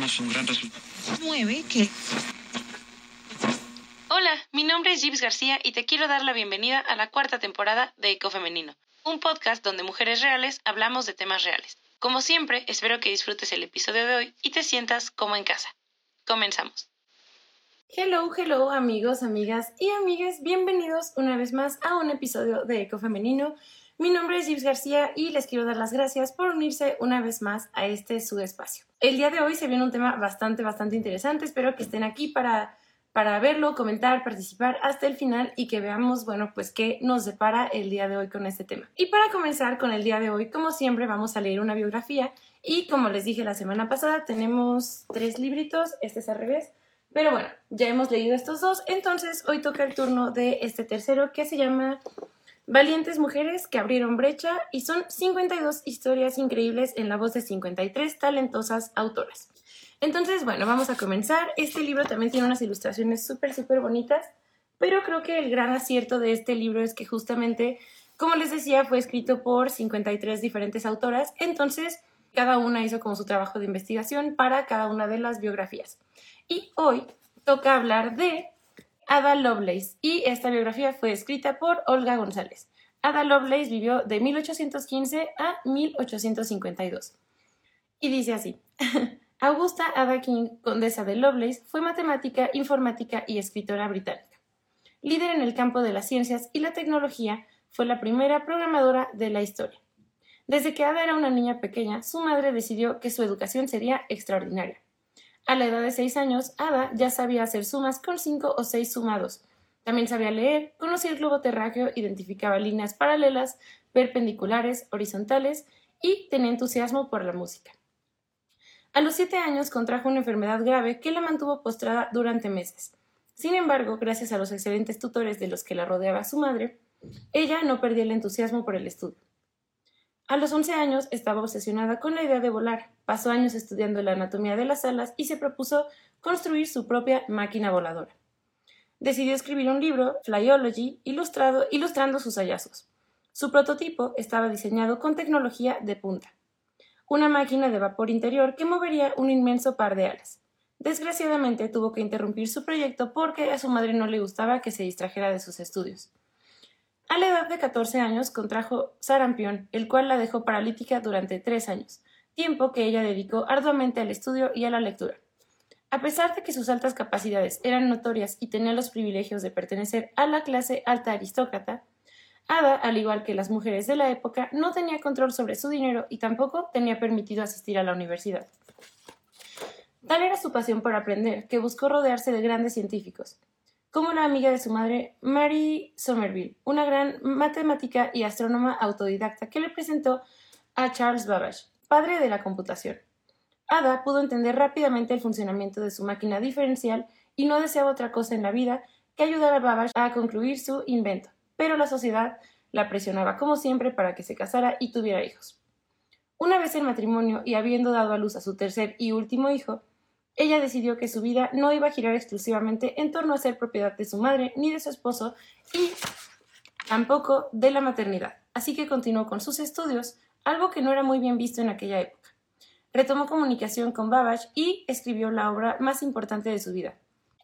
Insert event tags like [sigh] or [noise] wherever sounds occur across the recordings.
logramos un gran resultado. Nueve que... Hola, mi nombre es Gibbs García y te quiero dar la bienvenida a la cuarta temporada de Eco Femenino, un podcast donde mujeres reales hablamos de temas reales. Como siempre, espero que disfrutes el episodio de hoy y te sientas como en casa. Comenzamos. Hello, hello amigos, amigas y amigas, bienvenidos una vez más a un episodio de Eco Femenino. Mi nombre es Gibbs García y les quiero dar las gracias por unirse una vez más a este su espacio. El día de hoy se viene un tema bastante, bastante interesante. Espero que estén aquí para, para verlo, comentar, participar hasta el final y que veamos, bueno, pues qué nos depara el día de hoy con este tema. Y para comenzar con el día de hoy, como siempre, vamos a leer una biografía y como les dije la semana pasada, tenemos tres libritos, este es al revés. Pero bueno, ya hemos leído estos dos, entonces hoy toca el turno de este tercero que se llama Valientes mujeres que abrieron brecha y son 52 historias increíbles en la voz de 53 talentosas autoras. Entonces, bueno, vamos a comenzar. Este libro también tiene unas ilustraciones súper, súper bonitas, pero creo que el gran acierto de este libro es que justamente, como les decía, fue escrito por 53 diferentes autoras, entonces cada una hizo como su trabajo de investigación para cada una de las biografías. Y hoy toca hablar de Ada Lovelace y esta biografía fue escrita por Olga González. Ada Lovelace vivió de 1815 a 1852. Y dice así. [laughs] Augusta Ada King, condesa de Lovelace, fue matemática, informática y escritora británica. Líder en el campo de las ciencias y la tecnología, fue la primera programadora de la historia. Desde que Ada era una niña pequeña, su madre decidió que su educación sería extraordinaria. A la edad de seis años, Ada ya sabía hacer sumas con cinco o seis sumados. También sabía leer, conocía el globo terráqueo, identificaba líneas paralelas, perpendiculares, horizontales y tenía entusiasmo por la música. A los siete años contrajo una enfermedad grave que la mantuvo postrada durante meses. Sin embargo, gracias a los excelentes tutores de los que la rodeaba su madre, ella no perdía el entusiasmo por el estudio. A los 11 años estaba obsesionada con la idea de volar, pasó años estudiando la anatomía de las alas y se propuso construir su propia máquina voladora. Decidió escribir un libro, Flyology, ilustrado, ilustrando sus hallazgos. Su prototipo estaba diseñado con tecnología de punta. Una máquina de vapor interior que movería un inmenso par de alas. Desgraciadamente tuvo que interrumpir su proyecto porque a su madre no le gustaba que se distrajera de sus estudios. A la edad de 14 años contrajo sarampión, el cual la dejó paralítica durante tres años, tiempo que ella dedicó arduamente al estudio y a la lectura. A pesar de que sus altas capacidades eran notorias y tenía los privilegios de pertenecer a la clase alta aristócrata, Ada, al igual que las mujeres de la época, no tenía control sobre su dinero y tampoco tenía permitido asistir a la universidad. Tal era su pasión por aprender que buscó rodearse de grandes científicos, como la amiga de su madre, Mary Somerville, una gran matemática y astrónoma autodidacta que le presentó a Charles Babbage, padre de la computación. Ada pudo entender rápidamente el funcionamiento de su máquina diferencial y no deseaba otra cosa en la vida que ayudar a Babbage a concluir su invento, pero la sociedad la presionaba como siempre para que se casara y tuviera hijos. Una vez en matrimonio y habiendo dado a luz a su tercer y último hijo, ella decidió que su vida no iba a girar exclusivamente en torno a ser propiedad de su madre ni de su esposo y tampoco de la maternidad, así que continuó con sus estudios, algo que no era muy bien visto en aquella época. Retomó comunicación con Babbage y escribió la obra más importante de su vida,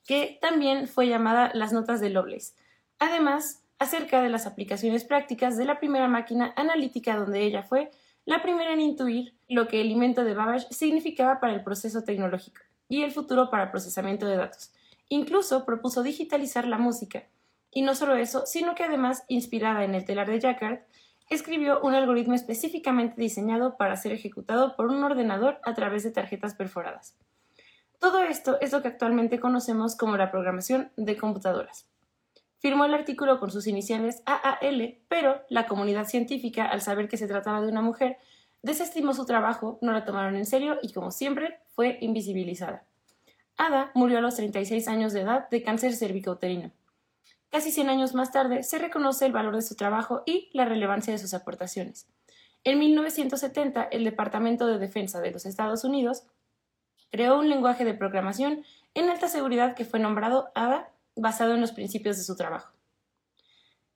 que también fue llamada Las Notas de Lovelace. Además, acerca de las aplicaciones prácticas de la primera máquina analítica donde ella fue la primera en intuir lo que el invento de Babbage significaba para el proceso tecnológico y el futuro para procesamiento de datos. Incluso propuso digitalizar la música. Y no solo eso, sino que además, inspirada en el telar de Jacquard, escribió un algoritmo específicamente diseñado para ser ejecutado por un ordenador a través de tarjetas perforadas. Todo esto es lo que actualmente conocemos como la programación de computadoras. Firmó el artículo con sus iniciales AAL, pero la comunidad científica, al saber que se trataba de una mujer, desestimó su trabajo, no la tomaron en serio y, como siempre, fue invisibilizada. Ada murió a los 36 años de edad de cáncer cervicouterino. Casi 100 años más tarde se reconoce el valor de su trabajo y la relevancia de sus aportaciones. En 1970, el Departamento de Defensa de los Estados Unidos creó un lenguaje de programación en alta seguridad que fue nombrado ADA basado en los principios de su trabajo.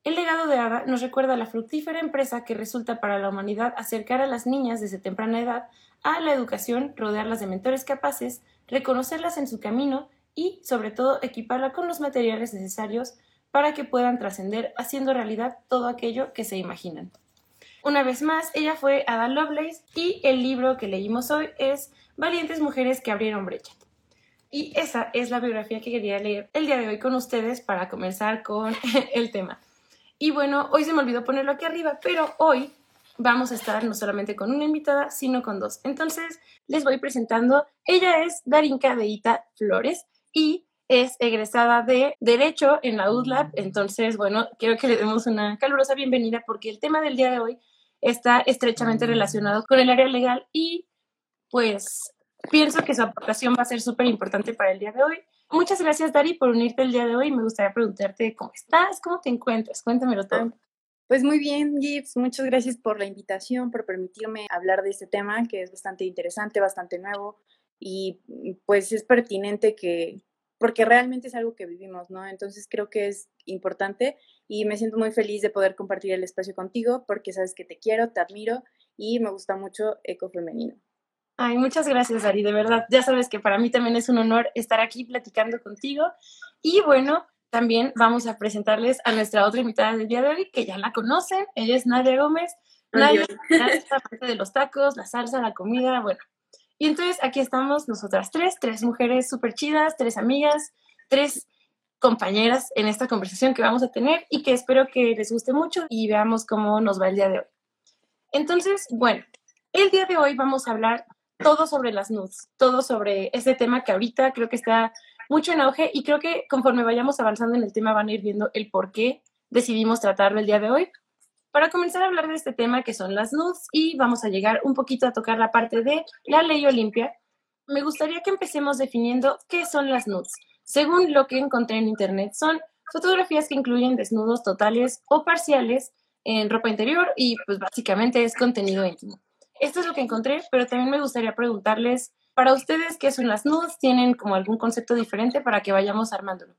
El legado de Ada nos recuerda la fructífera empresa que resulta para la humanidad acercar a las niñas desde temprana edad a la educación, rodearlas de mentores capaces, reconocerlas en su camino y, sobre todo, equiparla con los materiales necesarios para que puedan trascender haciendo realidad todo aquello que se imaginan. Una vez más, ella fue Ada Lovelace y el libro que leímos hoy es Valientes Mujeres que abrieron brecha. Y esa es la biografía que quería leer el día de hoy con ustedes para comenzar con [laughs] el tema. Y bueno, hoy se me olvidó ponerlo aquí arriba, pero hoy vamos a estar no solamente con una invitada, sino con dos. Entonces, les voy presentando. Ella es Darinka Deita Flores y es egresada de Derecho en la UDLAB. Entonces, bueno, quiero que le demos una calurosa bienvenida porque el tema del día de hoy está estrechamente relacionado con el área legal y pues pienso que su aportación va a ser súper importante para el día de hoy. Muchas gracias, Dari, por unirte el día de hoy. Me gustaría preguntarte cómo estás, cómo te encuentras. Cuéntamelo todo. Pues muy bien, Gibbs. Muchas gracias por la invitación, por permitirme hablar de este tema que es bastante interesante, bastante nuevo y pues es pertinente que, porque realmente es algo que vivimos, ¿no? Entonces creo que es importante y me siento muy feliz de poder compartir el espacio contigo porque sabes que te quiero, te admiro y me gusta mucho Eco Femenino. Ay, muchas gracias, Ari, de verdad. Ya sabes que para mí también es un honor estar aquí platicando contigo. Y bueno, también vamos a presentarles a nuestra otra invitada del día de hoy, que ya la conocen. Ella es Nadia Gómez. Nadia es la parte de los tacos, la salsa, la comida, bueno, y entonces aquí estamos nosotras tres, tres mujeres súper chidas, tres amigas, tres compañeras en esta conversación que vamos a tener y que espero que les guste mucho y veamos cómo nos va el día de hoy. Entonces, bueno, el día de hoy vamos a hablar todo sobre las nudes, todo sobre ese tema que ahorita creo que está mucho en auge y creo que conforme vayamos avanzando en el tema van a ir viendo el por qué decidimos tratarlo el día de hoy para comenzar a hablar de este tema que son las nudes y vamos a llegar un poquito a tocar la parte de la ley Olimpia, me gustaría que empecemos definiendo qué son las nudes. Según lo que encontré en internet, son fotografías que incluyen desnudos totales o parciales en ropa interior y pues básicamente es contenido íntimo. Esto es lo que encontré, pero también me gustaría preguntarles, para ustedes, ¿qué son las nudes? ¿Tienen como algún concepto diferente para que vayamos armándolo?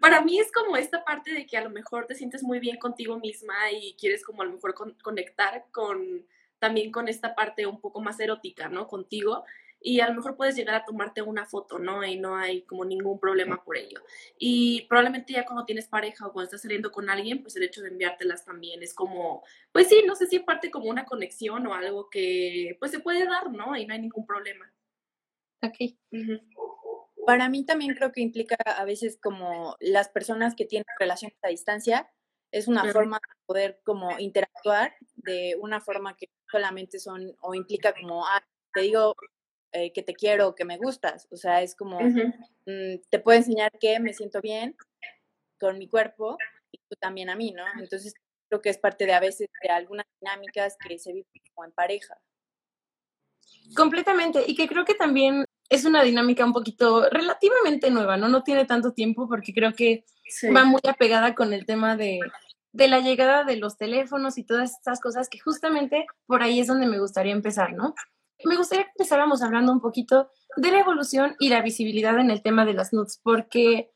para mí es como esta parte de que a lo mejor te sientes muy bien contigo misma y quieres como a lo mejor conectar con también con esta parte un poco más erótica, ¿no? Contigo y a lo mejor puedes llegar a tomarte una foto, ¿no? Y no hay como ningún problema por ello. Y probablemente ya cuando tienes pareja o cuando estás saliendo con alguien, pues el hecho de enviártelas también es como, pues sí, no sé si parte como una conexión o algo que pues se puede dar, ¿no? Y no hay ningún problema. Ok. Para mí también creo que implica a veces como las personas que tienen relaciones a distancia, es una forma de poder como interactuar de una forma que solamente son o implica como, ah, te digo eh, que te quiero, que me gustas, o sea, es como, mm, te puedo enseñar que me siento bien con mi cuerpo y tú también a mí, ¿no? Entonces creo que es parte de a veces de algunas dinámicas que se viven como en pareja. Completamente, y que creo que también es una dinámica un poquito relativamente nueva, ¿no? No tiene tanto tiempo porque creo que va muy apegada con el tema de, de la llegada de los teléfonos y todas estas cosas que justamente por ahí es donde me gustaría empezar, ¿no? Me gustaría que empezáramos hablando un poquito de la evolución y la visibilidad en el tema de las nudes, porque,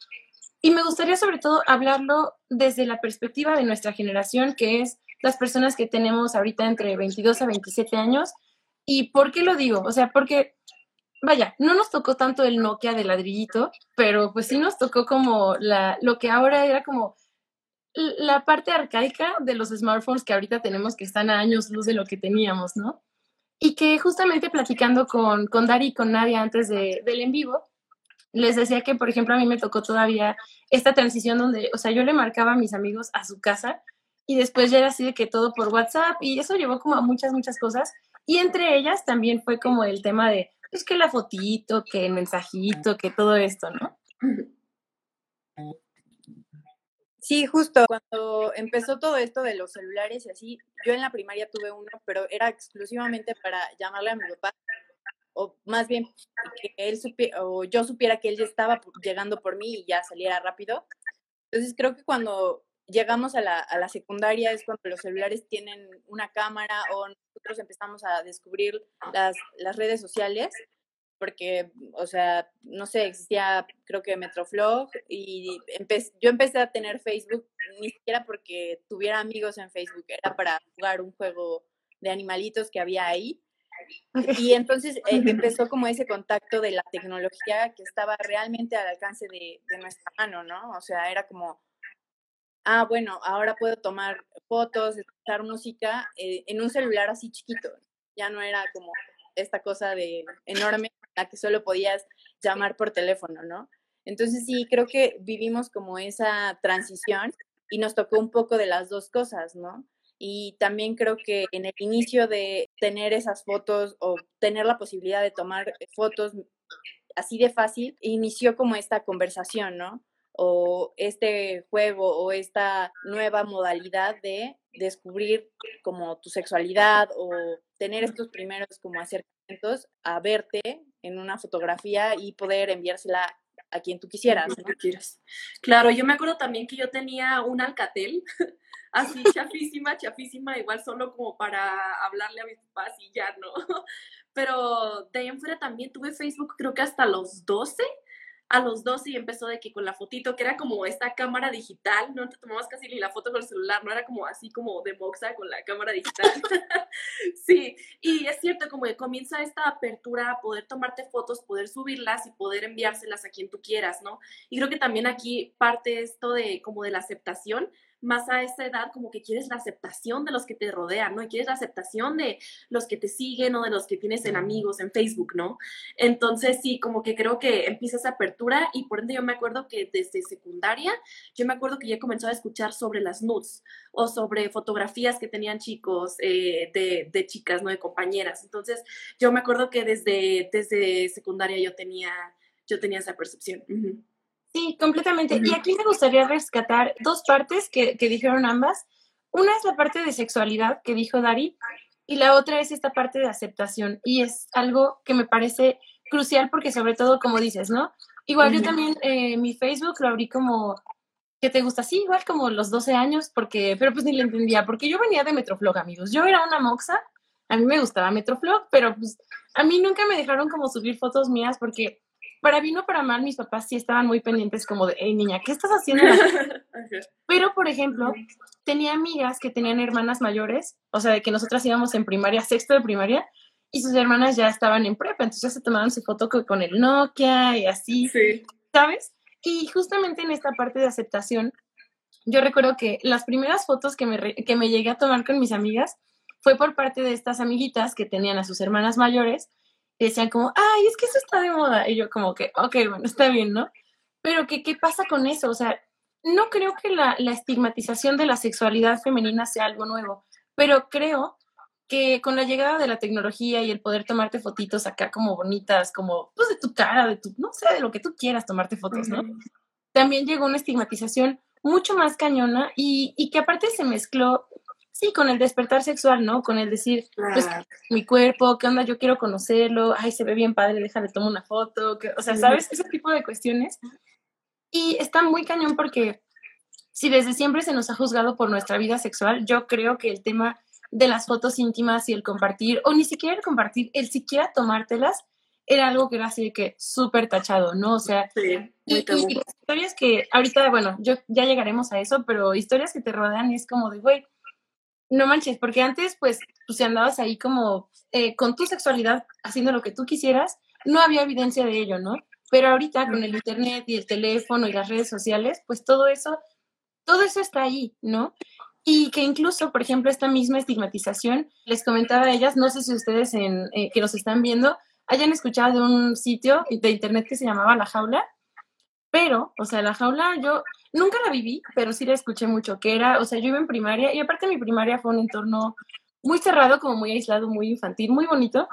y me gustaría sobre todo hablarlo desde la perspectiva de nuestra generación, que es las personas que tenemos ahorita entre 22 a 27 años. ¿Y por qué lo digo? O sea, porque vaya, no nos tocó tanto el Nokia de ladrillito, pero pues sí nos tocó como la, lo que ahora era como la parte arcaica de los smartphones que ahorita tenemos que están a años luz de lo que teníamos, ¿no? Y que justamente platicando con, con Dari y con Nadia antes de, del en vivo, les decía que, por ejemplo, a mí me tocó todavía esta transición donde, o sea, yo le marcaba a mis amigos a su casa y después ya era así de que todo por WhatsApp y eso llevó como a muchas, muchas cosas. Y entre ellas también fue como el tema de, es que la fotito, que el mensajito, que todo esto, ¿no? Sí, justo cuando empezó todo esto de los celulares y así, yo en la primaria tuve uno, pero era exclusivamente para llamarle a mi papá, o más bien que él supiera, o yo supiera que él ya estaba llegando por mí y ya saliera rápido. Entonces creo que cuando llegamos a la, a la secundaria es cuando los celulares tienen una cámara o nosotros empezamos a descubrir las, las redes sociales porque, o sea, no sé, existía creo que Metroflog y yo empecé a tener Facebook ni siquiera porque tuviera amigos en Facebook, era para jugar un juego de animalitos que había ahí. Y entonces [laughs] eh, empezó como ese contacto de la tecnología que estaba realmente al alcance de, de nuestra mano, ¿no? O sea, era como, ah, bueno, ahora puedo tomar fotos, escuchar música eh, en un celular así chiquito. Ya no era como esta cosa de enorme la que solo podías llamar por teléfono, ¿no? Entonces sí, creo que vivimos como esa transición y nos tocó un poco de las dos cosas, ¿no? Y también creo que en el inicio de tener esas fotos o tener la posibilidad de tomar fotos así de fácil, inició como esta conversación, ¿no? O este juego o esta nueva modalidad de descubrir como tu sexualidad o tener estos primeros como acercamientos a verte en una fotografía y poder enviársela a quien tú quisieras. ¿no? Claro, yo me acuerdo también que yo tenía un Alcatel, [laughs] así chafísima, chafísima, igual solo como para hablarle a mis papás y ya no. [laughs] Pero de ahí en fuera también tuve Facebook creo que hasta los 12 a los 12 y empezó de que con la fotito, que era como esta cámara digital, no te tomabas casi ni la foto con el celular, no era como así como de moxa con la cámara digital. [laughs] sí, y es cierto, como que comienza esta apertura a poder tomarte fotos, poder subirlas y poder enviárselas a quien tú quieras, ¿no? Y creo que también aquí parte esto de como de la aceptación, más a esa edad como que quieres la aceptación de los que te rodean, ¿no? Y quieres la aceptación de los que te siguen o de los que tienes en amigos, en Facebook, ¿no? Entonces sí, como que creo que empieza esa apertura y por ende yo me acuerdo que desde secundaria, yo me acuerdo que ya comenzó a escuchar sobre las nudes o sobre fotografías que tenían chicos eh, de, chicas, ¿no? De compañeras. Entonces yo me acuerdo que desde, desde secundaria yo tenía, yo tenía esa percepción. Sí, completamente. Y aquí me gustaría rescatar dos partes que, que, dijeron ambas. Una es la parte de sexualidad que dijo Dari y la otra es esta parte de aceptación. Y es algo que me parece crucial porque sobre todo, como dices, ¿no? Igual yo también eh, mi Facebook lo abrí como que te gusta, sí, igual como los 12 años, porque, pero pues ni le entendía, porque yo venía de Metroflog, amigos. Yo era una moxa, a mí me gustaba Metroflog, pero pues a mí nunca me dejaron como subir fotos mías porque para bien o para mal, mis papás sí estaban muy pendientes como de, hey niña, ¿qué estás haciendo? [laughs] Pero, por ejemplo, tenía amigas que tenían hermanas mayores, o sea, de que nosotras íbamos en primaria, sexto de primaria, y sus hermanas ya estaban en prepa, entonces ya se tomaban su foto con el Nokia y así, ¿sabes? Y justamente en esta parte de aceptación, yo recuerdo que las primeras fotos que me, que me llegué a tomar con mis amigas fue por parte de estas amiguitas que tenían a sus hermanas mayores y decían como, ay, es que eso está de moda. Y yo como que, ok, bueno, está bien, ¿no? Pero ¿qué, qué pasa con eso? O sea, no creo que la, la estigmatización de la sexualidad femenina sea algo nuevo, pero creo que con la llegada de la tecnología y el poder tomarte fotitos acá como bonitas, como pues de tu cara, de tu, no sé, de lo que tú quieras tomarte fotos, ¿no? También llegó una estigmatización mucho más cañona y, y que aparte se mezcló Sí, con el despertar sexual, ¿no? Con el decir, pues, mi cuerpo, ¿qué onda? Yo quiero conocerlo, ay, se ve bien padre, déjale, tomo una foto, o sea, ¿sabes? Ese tipo de cuestiones. Y está muy cañón porque si desde siempre se nos ha juzgado por nuestra vida sexual, yo creo que el tema de las fotos íntimas y el compartir, o ni siquiera el compartir, el siquiera tomártelas, era algo que era así de que súper tachado, ¿no? O sea, sí, y, historias que ahorita, bueno, yo ya llegaremos a eso, pero historias que te rodean y es como de, güey, no manches, porque antes, pues, pues andabas ahí como eh, con tu sexualidad haciendo lo que tú quisieras, no había evidencia de ello, ¿no? Pero ahorita con el internet y el teléfono y las redes sociales, pues todo eso, todo eso está ahí, ¿no? Y que incluso, por ejemplo, esta misma estigmatización, les comentaba a ellas, no sé si ustedes en, eh, que nos están viendo hayan escuchado de un sitio de internet que se llamaba La Jaula, pero, o sea, La Jaula yo Nunca la viví, pero sí la escuché mucho, que era, o sea, yo iba en primaria y aparte mi primaria fue un entorno muy cerrado, como muy aislado, muy infantil, muy bonito,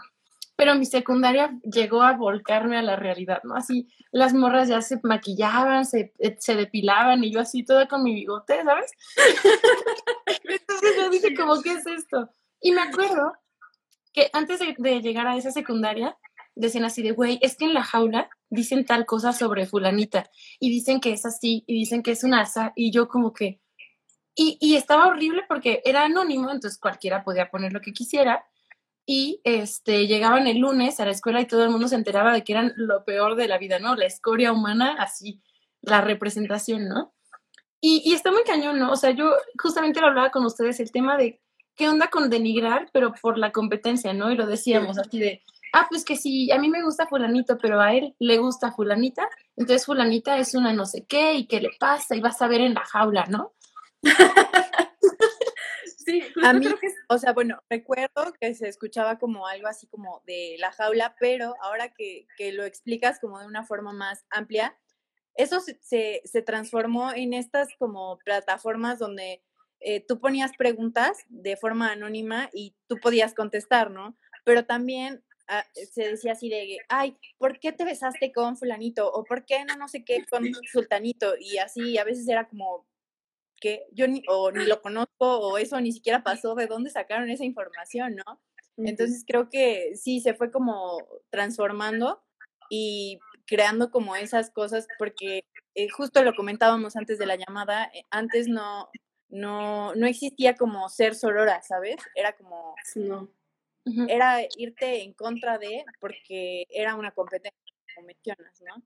pero mi secundaria llegó a volcarme a la realidad, ¿no? Así, las morras ya se maquillaban, se, eh, se depilaban y yo así toda con mi bigote, ¿sabes? [laughs] Entonces yo dije, como, ¿qué es esto? Y me acuerdo que antes de, de llegar a esa secundaria, decían así de, güey, es que en la jaula dicen tal cosa sobre fulanita y dicen que es así y dicen que es un asa y yo como que... Y, y estaba horrible porque era anónimo, entonces cualquiera podía poner lo que quisiera, y este, llegaban el lunes a la escuela y todo el mundo se enteraba de que eran lo peor de la vida, ¿no? La escoria humana, así, la representación, ¿no? Y, y está muy cañón, ¿no? O sea, yo justamente lo hablaba con ustedes, el tema de qué onda con denigrar, pero por la competencia, ¿no? Y lo decíamos así de, ah, pues que sí, a mí me gusta fulanito, pero a él le gusta fulanita, entonces fulanita es una no sé qué y qué le pasa y vas a ver en la jaula, ¿no? Sí, a mí, que... o sea, bueno, recuerdo que se escuchaba como algo así como de la jaula, pero ahora que, que lo explicas como de una forma más amplia, eso se, se, se transformó en estas como plataformas donde eh, tú ponías preguntas de forma anónima y tú podías contestar, ¿no? Pero también ah, se decía así de, ay, ¿por qué te besaste con fulanito? O ¿por qué no no sé qué con sultanito? Y así a veces era como, que yo ni, o ni lo conozco o eso ni siquiera pasó, ¿de dónde sacaron esa información, no? Entonces creo que sí, se fue como transformando y creando como esas cosas, porque eh, justo lo comentábamos antes de la llamada, eh, antes no, no, no existía como ser sorora, ¿sabes? Era como, no. Era irte en contra de, porque era una competencia, como mencionas, ¿no?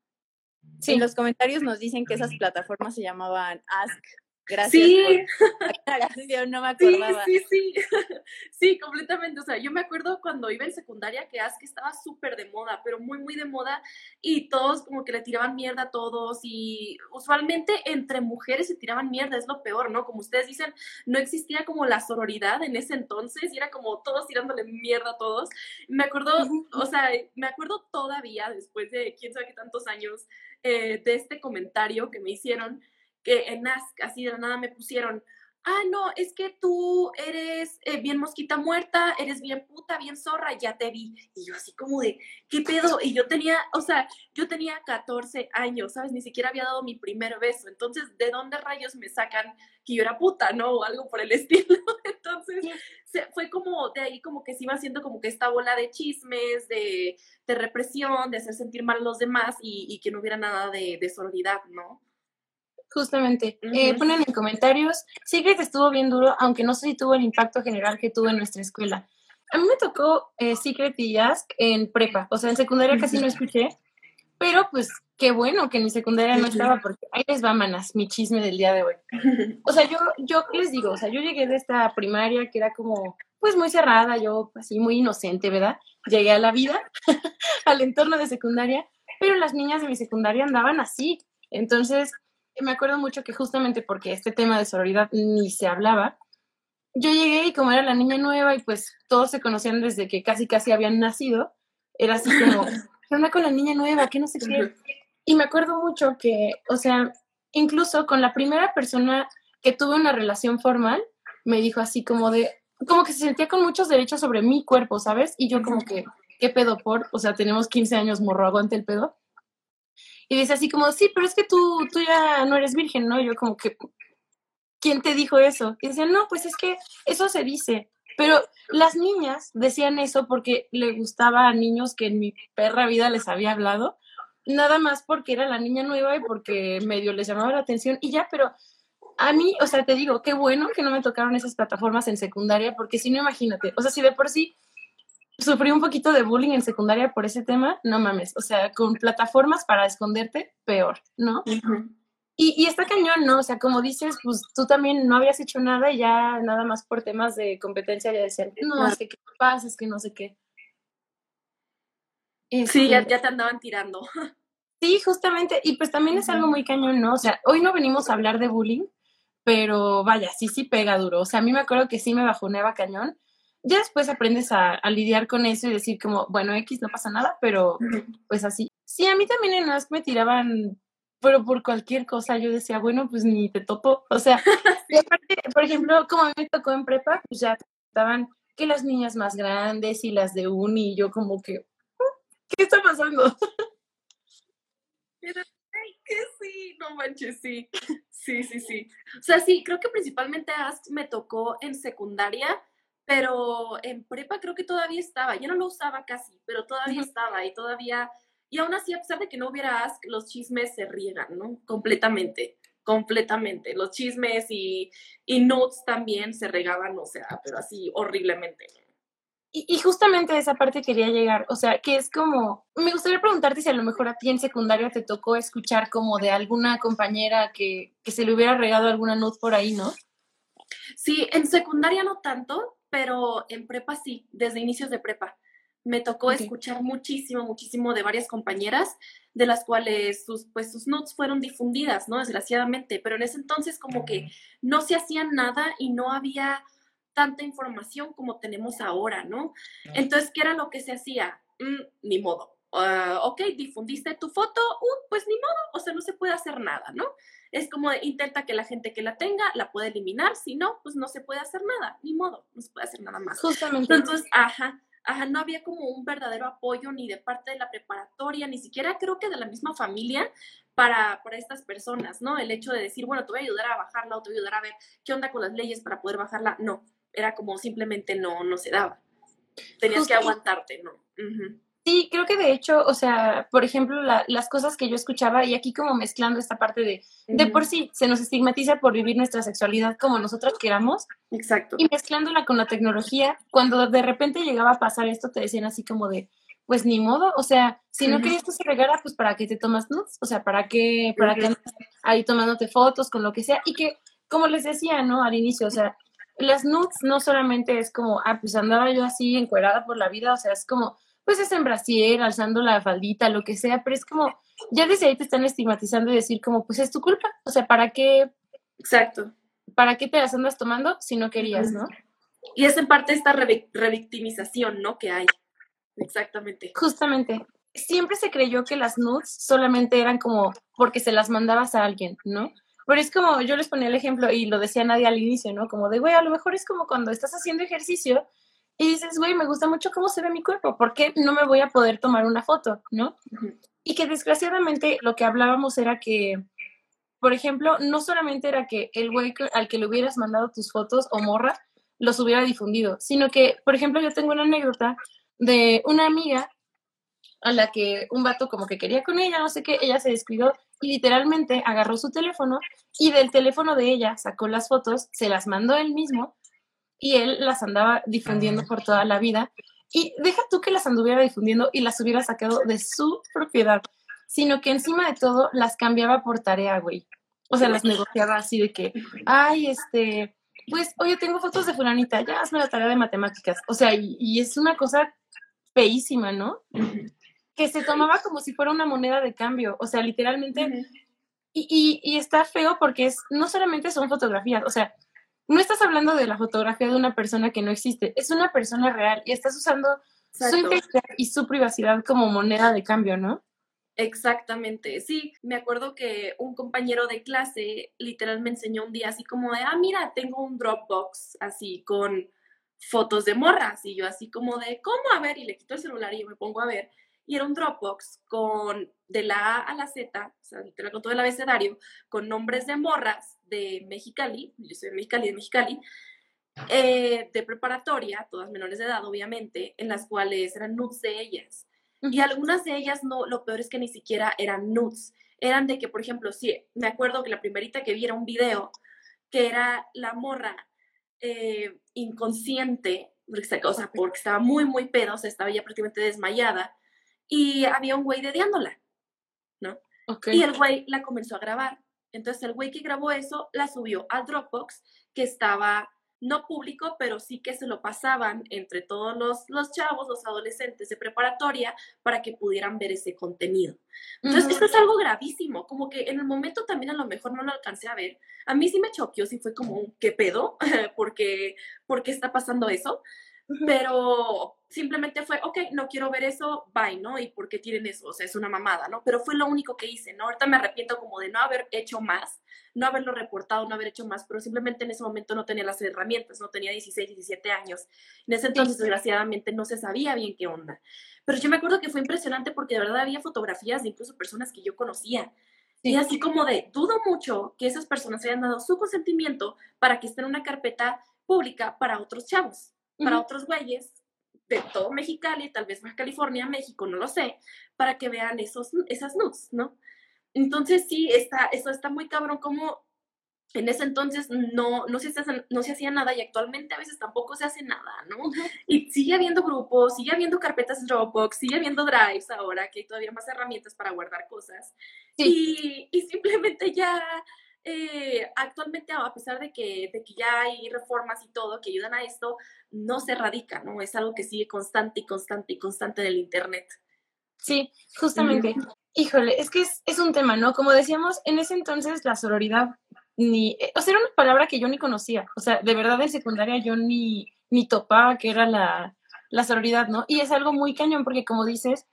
Sí. En los comentarios nos dicen que esas plataformas se llamaban Ask Gracias sí. [laughs] no me acordaba. Sí, sí, sí. [laughs] Sí, completamente. O sea, yo me acuerdo cuando iba en secundaria que Ask estaba súper de moda, pero muy, muy de moda y todos como que le tiraban mierda a todos y usualmente entre mujeres se tiraban mierda, es lo peor, ¿no? Como ustedes dicen, no existía como la sororidad en ese entonces y era como todos tirándole mierda a todos. Me acuerdo, o sea, me acuerdo todavía después de quién sabe qué tantos años eh, de este comentario que me hicieron que en Ask, así de la nada me pusieron, ah, no, es que tú eres eh, bien mosquita muerta, eres bien puta, bien zorra, ya te vi. Y yo así como de, ¿qué pedo? Y yo tenía, o sea, yo tenía 14 años, ¿sabes? Ni siquiera había dado mi primer beso. Entonces, ¿de dónde rayos me sacan que yo era puta, no? O algo por el [laughs] estilo. Entonces, se, fue como de ahí como que se iba haciendo como que esta bola de chismes, de, de represión, de hacer sentir mal a los demás y, y que no hubiera nada de, de sororidad, ¿no? Justamente. Eh, ponen en comentarios, Secret estuvo bien duro, aunque no sé si tuvo el impacto general que tuvo en nuestra escuela. A mí me tocó eh, Secret y Ask en prepa, o sea, en secundaria casi no escuché, pero pues qué bueno que en mi secundaria no estaba, porque ahí les va, manas, mi chisme del día de hoy. [laughs] O sea, yo, yo les digo, o sea, yo llegué de esta primaria que era como, pues muy cerrada, yo así muy inocente, ¿verdad? Llegué a la vida, [laughs] al entorno de secundaria, pero las niñas de mi secundaria andaban así. Entonces, me acuerdo mucho que justamente porque este tema de sororidad ni se hablaba, yo llegué y como era la niña nueva y pues todos se conocían desde que casi casi habían nacido, era así como, [laughs] ¿qué onda con la niña nueva? ¿Qué no sé qué? Y me acuerdo mucho que, o sea, incluso con la primera persona que tuve una relación formal, me dijo así como de, como que se sentía con muchos derechos sobre mi cuerpo, ¿sabes? Y yo como que, ¿qué pedo por? O sea, tenemos 15 años, morro, aguante el pedo. Y dice así como, sí, pero es que tú, tú ya no eres virgen, ¿no? Y yo como que, ¿quién te dijo eso? Y dice, no, pues es que eso se dice. Pero las niñas decían eso porque le gustaba a niños que en mi perra vida les había hablado, nada más porque era la niña nueva y porque medio les llamaba la atención y ya, pero a mí, o sea, te digo, qué bueno que no me tocaron esas plataformas en secundaria, porque si no, imagínate, o sea, si de por sí sufrí un poquito de bullying en secundaria por ese tema, no mames, o sea, con plataformas para esconderte, peor, ¿no? y, y, está cañón, ¿no? O sea, como dices, pues tú también no habías hecho nada y ya nada más por temas de competencia ya decían, no, es que qué pasa, es que no sé qué. sí, ya, este ya te andaban tirando. [laughs] Sí, justamente, y pues también es algo muy cañón, ¿no? O sea, hoy no venimos a hablar de bullying, pero vaya, sí, sí pega duro. O sea, a mí me acuerdo que sí me bajoneaba cañón ya después aprendes a, lidiar con eso y decir como, bueno, X no pasa nada, pero pues así. Sí, a mí también en Ask me tiraban, pero por cualquier cosa yo decía, bueno, pues ni te topo. O sea, [laughs] por ejemplo, como a mí me tocó en prepa, pues ya estaban que las niñas más grandes y las de uni, y yo como que, ¿qué está pasando? Ay, que sí, no manches, sí. Sí, sí, sí. O sea, sí, creo que principalmente Ask me tocó en secundaria pero en prepa creo que todavía estaba, ya no lo usaba casi, pero todavía estaba y todavía, y aún así, a pesar de que no hubiera Ask, los chismes se riegan, ¿no? Completamente, completamente. Los chismes y, y notes también se regaban, o sea, pero así horriblemente. Y, justamente a esa parte quería llegar, o sea, que es como, me gustaría preguntarte si a lo mejor a ti en secundaria te tocó escuchar como de alguna compañera que, que se le hubiera regado alguna nud por ahí, ¿no? Sí, en secundaria no tanto, pero en prepa sí, desde inicios de prepa. Me tocó escuchar muchísimo, muchísimo de varias compañeras, de las cuales sus, pues, sus notes fueron difundidas, ¿no? Desgraciadamente, pero en ese entonces como que no se hacía nada y no había tanta información como tenemos ahora, ¿no? Entonces, ¿qué era lo que se hacía? Mm, ni modo. Ah, ok, difundiste tu foto, uh, pues ni modo, o sea, no se puede hacer nada, ¿no? Es como intenta que la gente que la tenga la pueda eliminar, si no, pues no se puede hacer nada, ni modo, no se puede hacer nada más. Justamente. Entonces, ajá, ajá, no había como un verdadero apoyo ni de parte de la preparatoria, ni siquiera creo que de la misma familia para, para estas personas, ¿no? El hecho de decir, bueno, te voy a ayudar a bajarla o te voy a ayudar a ver qué onda con las leyes para poder bajarla, no era como simplemente no, no se daba. Tenías que aguantarte, ¿no? Sí, creo que de hecho, o sea, por ejemplo, las cosas que yo escuchaba, y aquí como mezclando esta parte de, de por sí, se nos estigmatiza por vivir nuestra sexualidad como nosotros queramos. Exacto. Y mezclándola con la tecnología, cuando de repente llegaba a pasar esto, te decían así como de, pues ni modo, o sea, si no querías que se regara, pues para qué te tomas nudes, o sea, para qué, para qué ahí tomándote fotos con lo que sea, y que, como les decía, ¿no? Al inicio, o sea, las nudes no solamente es como, ah, pues andaba yo así encuerada por la vida, o sea, es como, pues es en brasier, alzando la faldita, lo que sea, pero es como, ya desde ahí te están estigmatizando y decir como, pues es tu culpa, o sea, ¿para qué? Exacto. ¿Para qué te las andas tomando si no querías, no? Y es en parte esta revictimización, ¿no? Que hay. Exactamente. Justamente. Siempre se creyó que las nudes solamente eran como porque se las mandabas a alguien, ¿no? Pero es como, yo les ponía el ejemplo y lo decía nadie al inicio, ¿no? Como de, güey, a lo mejor es como cuando estás haciendo ejercicio y dices, güey, me gusta mucho cómo se ve mi cuerpo, ¿por qué no me voy a poder tomar una foto, ¿no? Y que desgraciadamente lo que hablábamos era que, por ejemplo, no solamente era que el güey al que le hubieras mandado tus fotos o morra los hubiera difundido, sino que, por ejemplo, yo tengo una anécdota de una amiga a la que un vato como que quería con ella, no sé qué, ella se descuidó y literalmente agarró su teléfono y del teléfono de ella sacó las fotos, se las mandó él mismo y él las andaba difundiendo por toda la vida. Y deja tú que las anduviera difundiendo y las hubiera sacado de su propiedad, sino que encima de todo las cambiaba por tarea, güey. O sea, las negociaba así de que, ay, este, pues, oye, tengo fotos de fulanita, ya hazme la tarea de matemáticas. O sea, y, es una cosa feísima, ¿no? que se tomaba como si fuera una moneda de cambio, o sea, literalmente. y, y, está feo porque es, no solamente son fotografías, o sea, no estás hablando de la fotografía de una persona que no existe, es una persona real y estás usando su integridad y su privacidad como moneda de cambio, ¿no? Exactamente, sí, me acuerdo que un compañero de clase literal me enseñó un día así como de, ah, mira, tengo un Dropbox así con fotos de morras y yo así como de, ¿cómo? A ver, y le quito el celular y yo me pongo a ver y era un Dropbox con de la A a la Z, o sea, literal con todo el abecedario, con nombres de morras de Mexicali, yo soy de Mexicali, de Mexicali, eh, de preparatoria, todas menores de edad, obviamente, en las cuales eran nudes de ellas. Y algunas de ellas no, lo peor es que ni siquiera eran nudes, eran de que, por ejemplo, sí, me acuerdo que la primerita que vi era un video que era la morra eh, inconsciente, o sea, porque estaba muy, muy pedo, o sea, estaba ya prácticamente desmayada, y había un güey dediándola, ¿no? Y el güey la comenzó a grabar. Entonces el güey que grabó eso la subió al Dropbox, que estaba no público, pero sí que se lo pasaban entre todos los, los chavos, los adolescentes de preparatoria, para que pudieran ver ese contenido. Entonces, esto es algo gravísimo, como que en el momento también a lo mejor no lo alcancé a ver. A mí sí me choqueó, sí fue como, ¿qué pedo? [laughs] porque, ¿Por qué está pasando eso? Pero simplemente fue, ok, no quiero ver eso, bye, ¿no? ¿Y por qué tienen eso? O sea, es una mamada, ¿no? Pero fue lo único que hice, ¿no? Ahorita me arrepiento como de no haber hecho más, no haberlo reportado, no haber hecho más, pero simplemente en ese momento no tenía las herramientas, no tenía 16, 17 años. En ese entonces, desgraciadamente, no se sabía bien qué onda. Pero yo me acuerdo que fue impresionante porque de verdad había fotografías de incluso personas que yo conocía. Y así como de, dudo mucho que esas personas hayan dado su consentimiento para que esté en una carpeta pública para otros chavos para otros güeyes de todo Mexicali, tal vez más California, México, no lo sé, para que vean esos, esas nudes, ¿no? Entonces sí, está, eso está muy cabrón como en ese entonces no, no, se, no se hacía nada y actualmente a veces tampoco se hace nada, ¿no? Y sigue habiendo grupos, sigue habiendo carpetas Dropbox, sigue habiendo drives ahora, que hay todavía más herramientas para guardar cosas. Y, y, simplemente ya eh, actualmente, a pesar de que, de que ya hay reformas y todo que ayudan a esto, no se erradica, ¿no? Es algo que sigue constante y constante y constante en el Internet. Sí, justamente. Híjole, es que es, es, un tema, ¿no? Como decíamos, en ese entonces la sororidad ni, eh, o sea, era una palabra que yo ni conocía, o sea, de verdad en secundaria yo ni, ni topaba que era la, la sororidad, ¿no? Y es algo muy cañón porque como dices,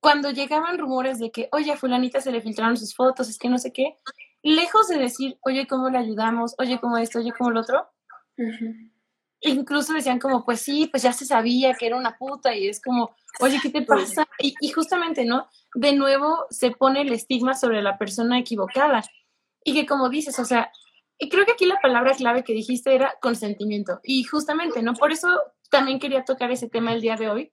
cuando llegaban rumores de que, oye, a fulanita se le filtraron sus fotos, es que no sé qué, lejos de decir, oye, ¿cómo le ayudamos? Oye, ¿cómo esto? Oye, ¿cómo lo otro? Incluso decían como, pues sí, pues ya se sabía que era una puta y es como, oye, ¿qué te pasa? Y, y justamente, ¿no? De nuevo se pone el estigma sobre la persona equivocada. Y que como dices, o sea, y creo que aquí la palabra clave que dijiste era consentimiento. Y justamente, ¿no? Por eso también quería tocar ese tema el día de hoy,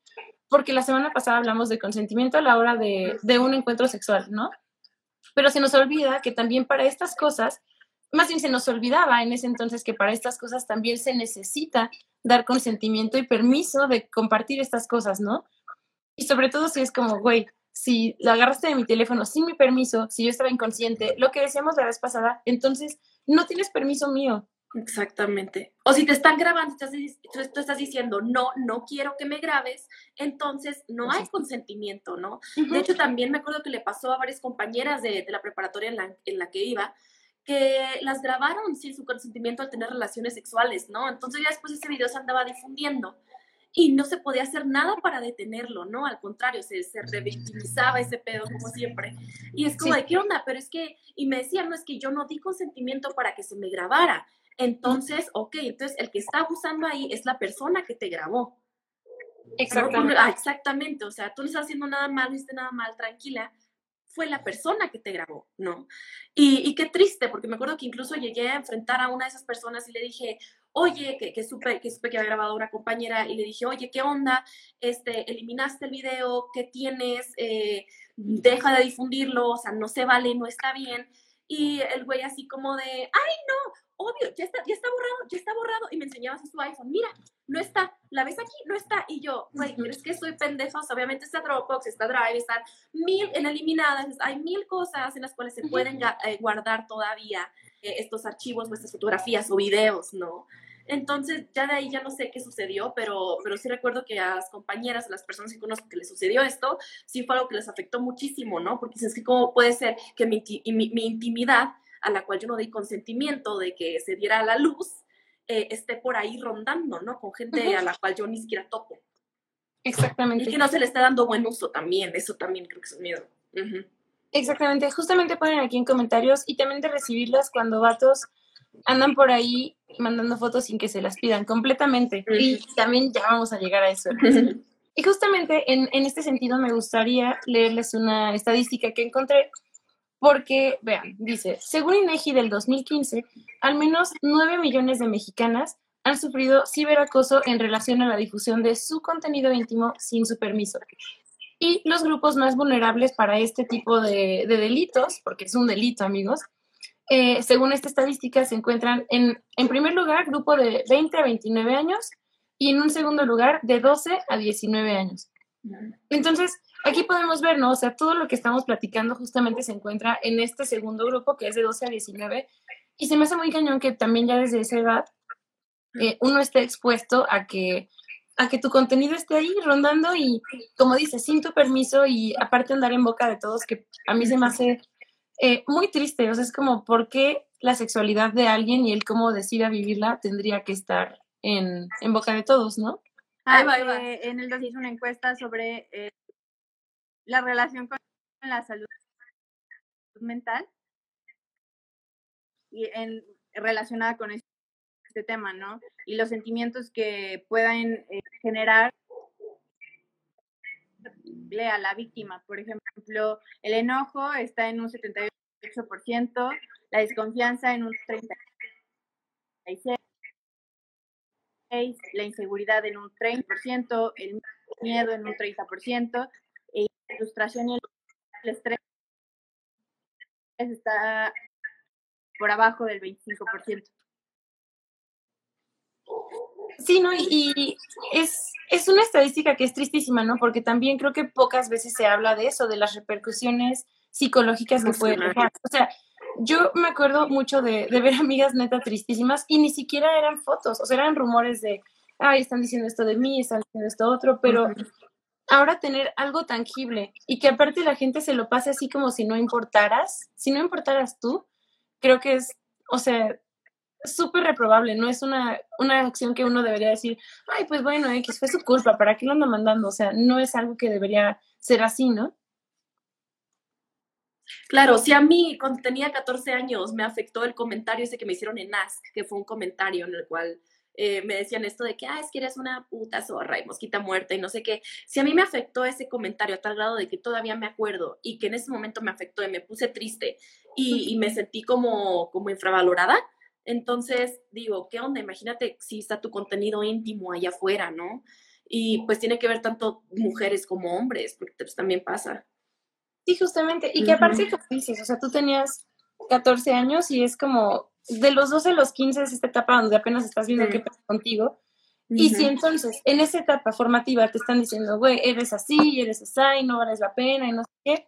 porque la semana pasada hablamos de consentimiento a la hora de, de un encuentro sexual, ¿no? Pero se nos olvida que también para estas cosas, más bien se nos olvidaba en ese entonces que para estas cosas también se necesita dar consentimiento y permiso de compartir estas cosas, ¿no? Y sobre todo si es como, güey, si la agarraste de mi teléfono sin mi permiso, si yo estaba inconsciente, lo que decíamos la vez pasada, entonces no tienes permiso mío. Exactamente. O si te están grabando, tú estás diciendo, no, no quiero que me grabes, entonces no hay consentimiento, ¿no? De hecho, también me acuerdo que le pasó a varias compañeras de, de la preparatoria en la, en la, que iba, que las grabaron sin su consentimiento al tener relaciones sexuales, ¿no? Entonces ya después ese video se andaba difundiendo y no se podía hacer nada para detenerlo, ¿no? Al contrario, se, se revictimizaba ese pedo como siempre. Y es como de, ¿qué onda? Pero es que, y me decían, no, es que yo no di consentimiento para que se me grabara. Entonces, ok, entonces el que está abusando ahí es la persona que te grabó. Exactamente. Ah, exactamente, o sea, tú no estás haciendo nada mal, no hiciste nada mal, tranquila, fue la persona que te grabó, ¿no? Y, y, qué triste, porque me acuerdo que incluso llegué a enfrentar a una de esas personas y le dije, oye, que, que, supe, que supe que había grabado una compañera y le dije, oye, ¿qué onda? Este, eliminaste el video, ¿qué tienes? Eh, deja de difundirlo, o sea, no se vale, no está bien. Y el güey así como de, ay, no, obvio, ya está, ya está borrado, ya está borrado. Y me enseñabas su iPhone, mira, no está, la ves aquí, no está. Y yo, güey, pero es que soy pendejo, obviamente está Dropbox, está Drive, están mil en eliminadas, hay mil cosas en las cuales se pueden eh, guardar todavía eh, estos archivos o estas fotografías o videos, ¿no? Entonces, ya de ahí ya no sé qué sucedió, pero, pero sí recuerdo que a las compañeras, a las personas que conozco que les sucedió esto, sí fue algo que les afectó muchísimo, ¿no? Porque es que cómo puede ser que mi, mi, intimidad, a la cual yo no di consentimiento de que se diera a la luz, eh, esté por ahí rondando, ¿no? Con gente a la cual yo ni siquiera toco. Exactamente. Y que no se le esté dando buen uso también, eso también creo que es un miedo. Exactamente, justamente ponen aquí en comentarios y también de recibirlas cuando vatos andan por ahí mandando fotos sin que se las pidan completamente. Y también ya vamos a llegar a eso. y justamente en, en, este sentido me gustaría leerles una estadística que encontré, porque, vean, dice, según INEGI del 2015, al menos 9 millones de mexicanas han sufrido ciberacoso en relación a la difusión de su contenido íntimo sin su permiso. Y los grupos más vulnerables para este tipo de, delitos, porque es un delito, amigos, eh, según esta estadística, se encuentran en, en primer lugar, grupo de 20 a 29 años y en un segundo lugar, de 12 a 19 años. Entonces, aquí podemos ver, ¿no? O sea, todo lo que estamos platicando justamente se encuentra en este segundo grupo, que es de 12 a 19, y se me hace muy cañón que también ya desde esa edad eh, uno esté expuesto a que a que tu contenido esté ahí rondando y, como dices, sin tu permiso y aparte andar en boca de todos, que a mí se me hace eh, muy triste. O sea, es como, ¿por qué la sexualidad de alguien y el cómo decida vivirla tendría que estar en, en boca de todos, no? Ah, eh, en el 2000 hizo una encuesta sobre eh, la relación con la salud mental y en, relacionada con esto este tema, ¿no? Y los sentimientos que puedan eh, generar a la víctima. Por ejemplo, el enojo está en un 78%, la desconfianza en un 36%, la inseguridad en un 30%, el miedo en un 30%, y la frustración y el estrés está por abajo del 25%. Sí, ¿no? Y es, es una estadística que es tristísima, ¿no? Porque también creo que pocas veces se habla de eso, de las repercusiones psicológicas que puede dejar. O sea, yo me acuerdo mucho de, de, ver amigas neta tristísimas y ni siquiera eran fotos, o sea, eran rumores de, ay, están diciendo esto de mí, están diciendo esto otro, pero ahora tener algo tangible y que aparte la gente se lo pase así como si no importaras, si no importaras tú, creo que es, o sea, súper reprobable, no es una, una acción que uno debería decir, ay, pues bueno, X fue su culpa, ¿para qué lo anda mandando? O sea, no es algo que debería ser así, ¿no? Claro, si a mí cuando tenía 14 años me afectó el comentario ese que me hicieron en Ask, que fue un comentario en el cual eh, me decían esto de que, ah, es que eres una puta zorra y mosquita muerta y no sé qué. Si a mí me afectó ese comentario a tal grado de que todavía me acuerdo y que en ese momento me afectó y me puse triste y, y me sentí como, como infravalorada, entonces digo, ¿qué onda? Imagínate si está tu contenido íntimo allá afuera, ¿no? Y pues tiene que ver tanto mujeres como hombres, porque pues, también pasa. Sí, justamente. Y que aparte, como dices, o sea, tú tenías 14 años y es como de los 12 a los 15 es esta etapa donde apenas estás viendo qué pasa contigo. Y si entonces en esa etapa formativa te están diciendo, güey, eres así, eres así, no vales la pena y no sé qué,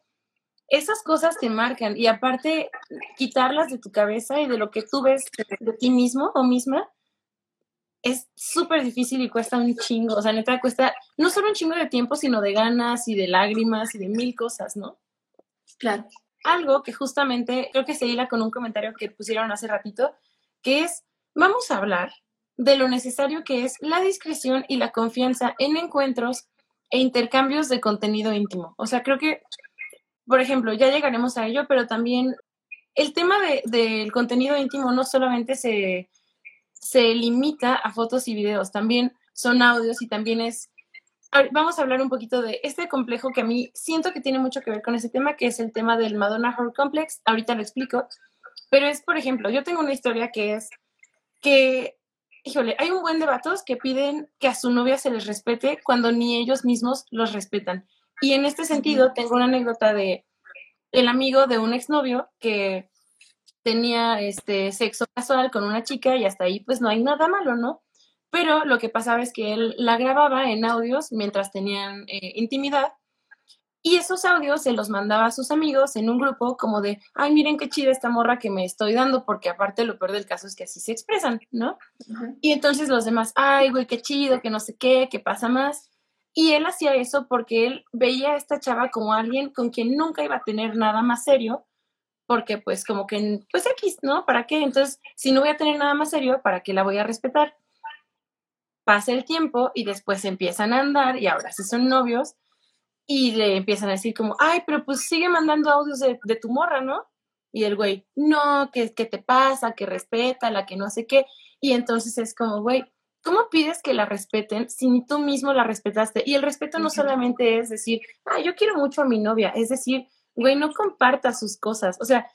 esas cosas te marcan. Y aparte, quitarlas de tu cabeza y de lo que tú ves de ti mismo o misma, es súper difícil y cuesta un chingo. O sea, neta, cuesta no solo un chingo de tiempo, sino de ganas y de lágrimas y de mil cosas, ¿no? Claro. Algo que justamente creo que se hila con un comentario que pusieron hace ratito, que es, vamos a hablar de lo necesario que es la discreción y la confianza en encuentros e intercambios de contenido íntimo. O sea, creo que, por ejemplo, ya llegaremos a ello, pero también el tema del de, contenido íntimo no solamente se, se limita a fotos y videos, también son audios y también es vamos a hablar un poquito de este complejo que a mí siento que tiene mucho que ver con ese tema, que es el tema del Madonna Horror Complex. Ahorita lo explico. Pero es, por ejemplo, yo tengo una historia que es que, híjole, hay un buen de vatos que piden que a su novia se les respete cuando ni ellos mismos los respetan. Y en este sentido, tengo una anécdota de el amigo de un exnovio que tenía este sexo casual con una chica y hasta ahí pues no hay nada malo, ¿no? pero lo que pasaba es que él la grababa en audios mientras tenían eh, intimidad y esos audios se los mandaba a sus amigos en un grupo como de, ay, miren qué chida esta morra que me estoy dando, porque aparte lo peor del caso es que así se expresan, ¿no? Y entonces los demás, ay, güey, qué chido, que no sé qué, qué pasa más. Y él hacía eso porque él veía a esta chava como alguien con quien nunca iba a tener nada más serio, porque pues como que, pues X, ¿no? ¿Para qué? Entonces, si no voy a tener nada más serio, ¿para qué la voy a respetar? pasa el tiempo y después empiezan a andar y ahora sí son novios y le empiezan a decir como, ay, pero pues sigue mandando audios de, tu morra, ¿no? Y el güey, no, ¿qué, ¿qué te pasa? Que respeta, la que no sé qué. Y entonces es como, güey, ¿cómo pides que la respeten si ni tú mismo la respetaste? Y el respeto no solamente es decir, ah, yo quiero mucho a mi novia, es decir, güey, no compartas sus cosas. O sea,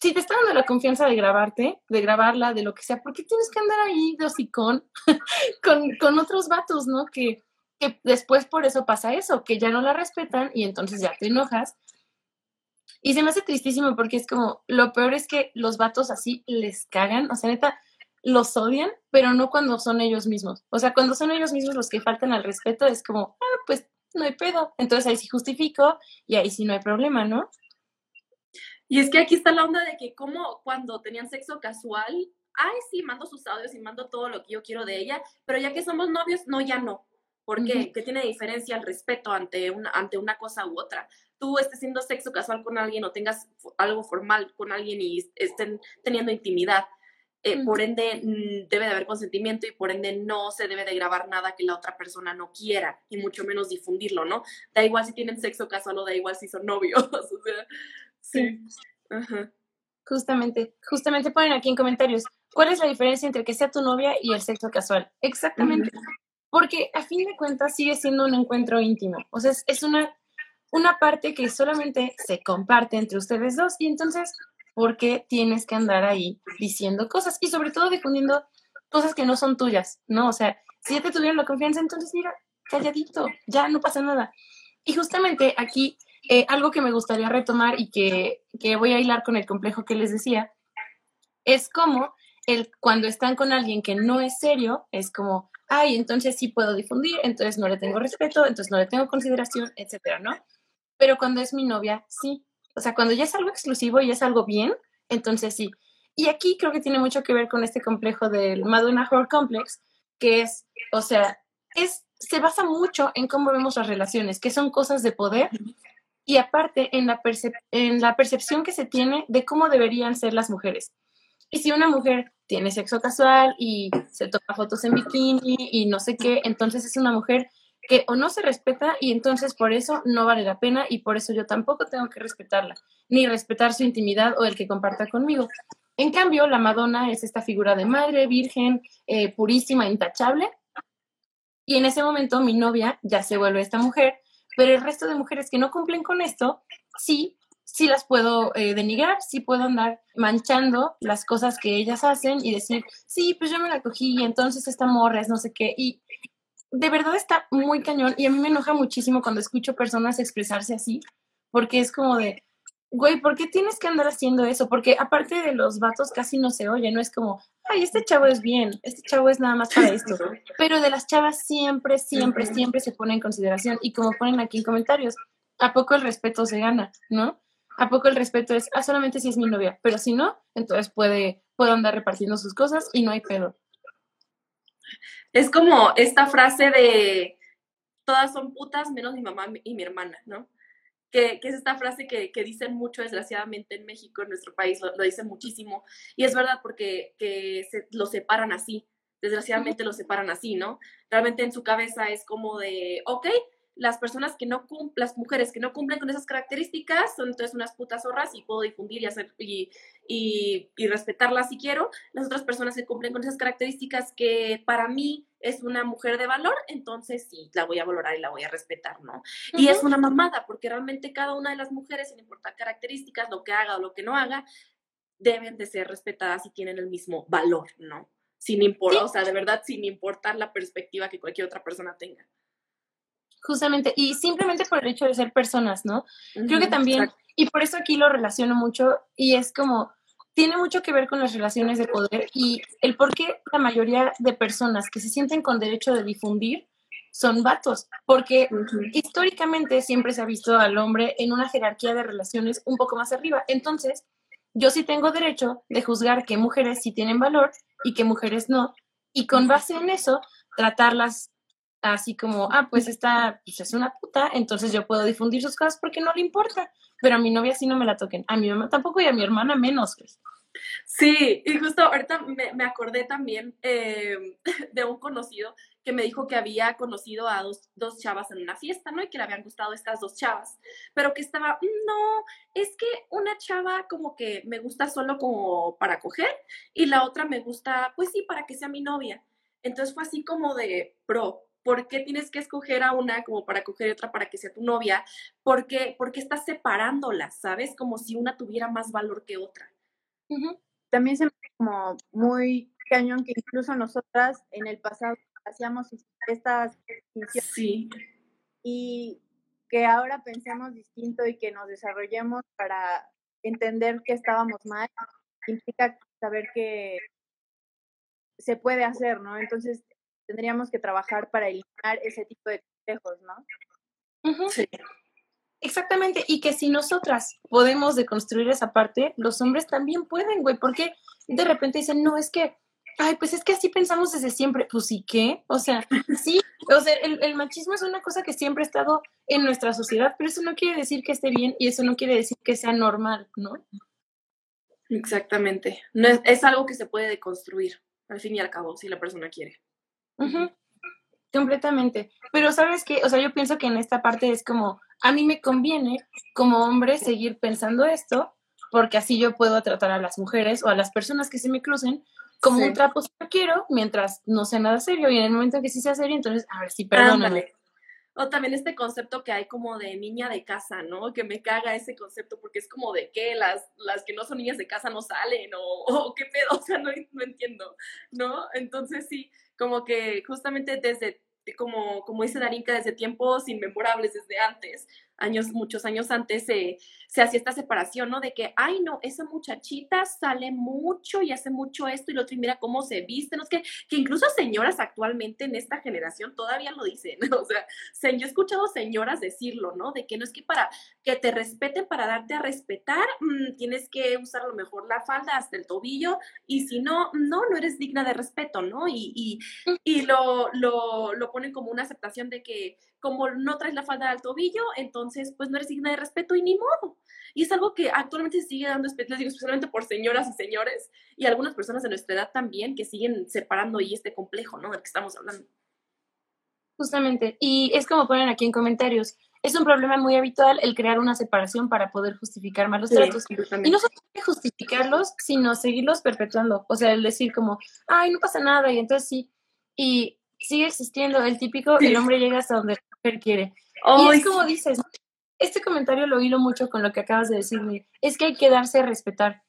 si te está dando la confianza de grabarte, de grabarla, de lo que sea, ¿por qué tienes que andar ahí de hocicón [laughs] con, con otros vatos, ¿no? Que, que después por eso pasa eso, que ya no la respetan y entonces ya te enojas. Y se me hace tristísimo porque es como, lo peor es que los vatos así les cagan, o sea, neta, los odian, pero no cuando son ellos mismos. O sea, cuando son ellos mismos los que faltan al respeto, es como, ah, pues no hay pedo. Entonces ahí sí justifico y ahí sí no hay problema, ¿no? Y es que aquí está la onda de que como cuando tenían sexo casual, ay, sí, mando sus audios y mando todo lo que yo quiero de ella, pero ya que somos novios, no, ya no. ¿Por qué? ¿Qué tiene diferencia el respeto ante una, ante una cosa u otra? Tú estés haciendo sexo casual con alguien o tengas algo formal con alguien y estén teniendo intimidad. Eh, por ende, mm, debe de haber consentimiento y por ende no se debe de grabar nada que la otra persona no quiera y mucho menos difundirlo, ¿no? Da igual si tienen sexo casual o da igual si son novios. [laughs] o sea, Sí. Justamente, justamente ponen aquí en comentarios, ¿cuál es la diferencia entre que sea tu novia y el sexo casual? Exactamente. Porque a fin de cuentas sigue siendo un encuentro íntimo. O sea, es, una, una parte que solamente se comparte entre ustedes dos. Y entonces, ¿por qué tienes que andar ahí diciendo cosas? Y sobre todo difundiendo cosas que no son tuyas, ¿no? O sea, si ya te tuvieron la confianza, entonces mira, calladito, ya no pasa nada. Y justamente aquí eh, algo que me gustaría retomar y que, voy a hilar con el complejo que les decía, Es como el, cuando están con alguien que no es serio, es como, ay, entonces sí puedo difundir, entonces no le tengo respeto, entonces no le tengo consideración, etcétera, ¿no? Pero cuando es mi novia, sí. O sea, cuando ya es algo exclusivo y es algo bien, entonces sí. Y aquí creo que tiene mucho que ver con este complejo del Madonna Horror Complex, que es, o sea, es, se basa mucho en cómo vemos las relaciones, que son cosas de poder, y aparte en la, en la percepción que se tiene de cómo deberían ser las mujeres. Y si una mujer tiene sexo casual y se toma fotos en bikini y no sé qué, entonces es una mujer que o no se respeta y entonces por eso no vale la pena y por eso yo tampoco tengo que respetarla, ni respetar su intimidad o el que comparta conmigo. En cambio, la Madonna es esta figura de madre, virgen, eh, purísima, intachable. Y en ese momento mi novia ya se vuelve esta mujer, pero el resto de mujeres que no cumplen con esto, sí sí las puedo eh, denigrar, sí puedo andar manchando las cosas que ellas hacen y decir, sí, pues yo me la cogí y entonces esta morra es no sé qué. Y de verdad está muy cañón y a mí me enoja muchísimo cuando escucho personas expresarse así, porque es como de, güey, ¿por qué tienes que andar haciendo eso? Porque aparte de los vatos casi no se oye, no es como, ay, este chavo es bien, este chavo es nada más para esto. [laughs] Pero de las chavas siempre, siempre, siempre se pone en consideración y como ponen aquí en comentarios, ¿a poco el respeto se gana, no? ¿A poco el respeto es, ah, solamente si es mi novia? Pero si no, entonces puede, puedo andar repartiendo sus cosas y no hay pedo. Es como esta frase de todas son putas menos mi mamá y mi hermana, ¿no? Que, es esta frase que, dicen mucho, desgraciadamente, en México, en nuestro país, lo, dicen muchísimo. Y es verdad porque que se, lo separan así. Desgraciadamente lo separan así, ¿no? Realmente en su cabeza es como de, ok, las personas que no cumplen, las mujeres que no cumplen con esas características son entonces unas putas zorras y puedo difundir y hacer y, y, respetarlas si quiero. Las otras personas que cumplen con esas características que para mí es una mujer de valor, entonces sí, la voy a valorar y la voy a respetar, ¿no? Y es una mamada, porque realmente cada una de las mujeres, sin importar características, lo que haga o lo que no haga, deben de ser respetadas y tienen el mismo valor, ¿no? Sin importar, o sea, de verdad, sin importar la perspectiva que cualquier otra persona tenga. Justamente, y simplemente por el hecho de ser personas, ¿no? Creo que también, y por eso aquí lo relaciono mucho, y es como, tiene mucho que ver con las relaciones de poder y el por qué la mayoría de personas que se sienten con derecho de difundir son vatos, porque históricamente siempre se ha visto al hombre en una jerarquía de relaciones un poco más arriba. Entonces, yo sí tengo derecho de juzgar que mujeres sí tienen valor y que mujeres no, y con base en eso, tratarlas así como, ah, pues esta pues es una puta, entonces yo puedo difundir sus cosas porque no le importa, pero a mi novia sí no me la toquen, a mi mamá tampoco y a mi hermana menos. Pues. Sí, y justo ahorita me, acordé también em, [laughs] de un conocido que me dijo que había conocido a dos, dos, chavas en una fiesta, ¿no? Y que le habían gustado estas dos chavas, pero que estaba, no, es que una chava como que me gusta solo como para coger y la otra me gusta, pues sí, para que sea mi novia. Entonces fue así como de, pro, ¿por qué tienes que escoger a una como para coger otra para que sea tu novia? ¿Por qué, porque estás separándolas, sabes? Como si una tuviera más valor que otra. También se me como muy cañón que incluso nosotras en el pasado hacíamos estas sí. y que ahora pensemos distinto y que nos desarrollemos para entender que estábamos mal, implica saber que se puede hacer, ¿no? Entonces, tendríamos que trabajar para eliminar ese tipo de complejos, ¿no? Sí. Exactamente, y que si nosotras podemos deconstruir esa parte, los hombres también pueden, güey, porque de repente dicen, no, es que, ay, pues es que así pensamos desde siempre, pues sí, ¿qué? O sea, sí, o sea, el, el machismo es una cosa que siempre ha estado en nuestra sociedad, pero eso no quiere decir que esté bien y eso no quiere decir que sea normal, ¿no? Exactamente, no es, es algo que se puede deconstruir, al fin y al cabo, si la persona quiere. Completamente. Pero sabes que, o sea, yo pienso que en esta parte es como, a mí me conviene como hombre seguir pensando esto, porque así yo puedo tratar a las mujeres o a las personas que se me crucen como un trapo quiero, mientras no sea nada serio. Y en el momento que sí sea serio, entonces, a ver, sí, perdóname. O también este concepto que hay como de niña de casa, ¿no? Que me caga ese concepto porque es como de que las, las que no son niñas de casa no salen o, [laughs] qué pedo, o sea, no, no entiendo, ¿no? Entonces sí, como que justamente desde, como, como dice Darinka, desde tiempos inmemorables, desde antes, años, muchos años antes, se, se hacía esta separación, ¿no? De que, ay, no, esa muchachita sale mucho y hace mucho esto y lo otro, y mira cómo se viste, ¿no? Es que, que incluso señoras actualmente en esta generación todavía lo dicen, [laughs] o sea, yo he escuchado señoras decirlo, ¿no? De que no es que para que te respeten, para darte a respetar, mm, tienes que usar a lo mejor la falda hasta el tobillo, y si no, no, no eres digna de respeto, ¿no? Y, y, y lo, lo, lo ponen como una aceptación de que como no traes la falda al tobillo, entonces pues no eres digna de respeto y ni modo. Y es algo que actualmente se sigue dando, les digo, especialmente por señoras y señores y algunas personas de nuestra edad también que siguen separando y este complejo, ¿no? Del que estamos hablando. Justamente. Y es como ponen aquí en comentarios, es un problema muy habitual el crear una separación para poder justificar malos tratos. Y no solo justificarlos, sino seguirlos perpetuando. O sea, el decir como, ay, no pasa nada, y entonces sí. Y sigue existiendo el típico, el hombre llega hasta donde quiere. Y es como dices, este comentario lo hilo mucho con lo que acabas de decirme, es que hay que darse a respetar.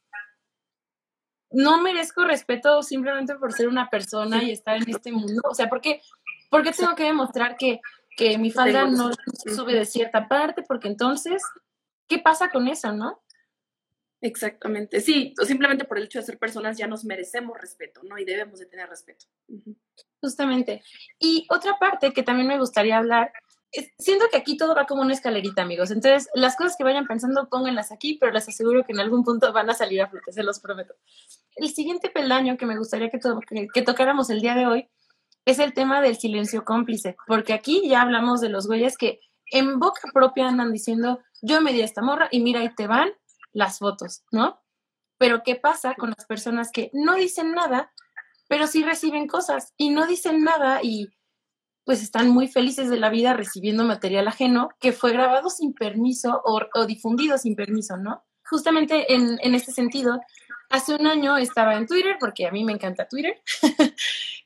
No merezco respeto simplemente por ser una persona y estar en este mundo. O sea, ¿por qué, tengo que demostrar que, que mi falda no sube de cierta parte? Porque entonces, ¿qué pasa con eso, no? Exactamente, sí, o simplemente por el hecho de ser personas ya nos merecemos respeto, ¿no? Y debemos de tener respeto. Justamente. Y otra parte que también me gustaría hablar siento que aquí todo va como una escalerita, amigos. Entonces, las cosas que vayan pensando, pónganlas aquí, pero les aseguro que en algún punto van a salir a flote, se los prometo. El siguiente peldaño que me gustaría que, que, tocáramos el día de hoy es el tema del silencio cómplice, porque aquí ya hablamos de los güeyes que en boca propia andan diciendo, yo me di a esta morra y mira, ahí te van las fotos, ¿no? Pero ¿qué pasa con las personas que no dicen nada, pero sí reciben cosas y no dicen nada y pues están muy felices de la vida recibiendo material ajeno que fue grabado sin permiso o, difundido sin permiso, ¿no? Justamente en, este sentido, hace un año estaba en Twitter, porque a mí me encanta Twitter, [laughs]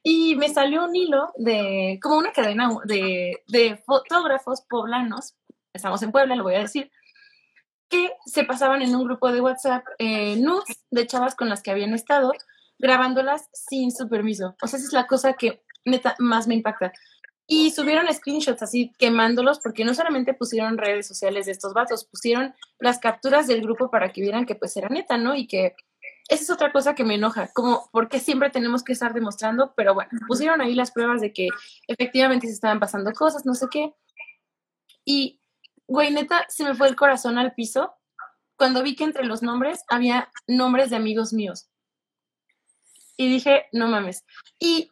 y me salió un hilo de, como una cadena de, de fotógrafos poblanos, estamos en Puebla, lo voy a decir, que se pasaban en un grupo de WhatsApp eh, nudes de chavas con las que habían estado, grabándolas sin su permiso. O sea, esa es la cosa que más me impacta. Y subieron screenshots así quemándolos porque no solamente pusieron redes sociales de estos vatos, pusieron las capturas del grupo para que vieran que pues era neta, ¿no? Y que esa es otra cosa que me enoja, como porque siempre tenemos que estar demostrando, pero bueno, pusieron ahí las pruebas de que efectivamente se estaban pasando cosas, no sé qué. Y, güey, neta, se me fue el corazón al piso cuando vi que entre los nombres había nombres de amigos míos. Y dije, no mames. Y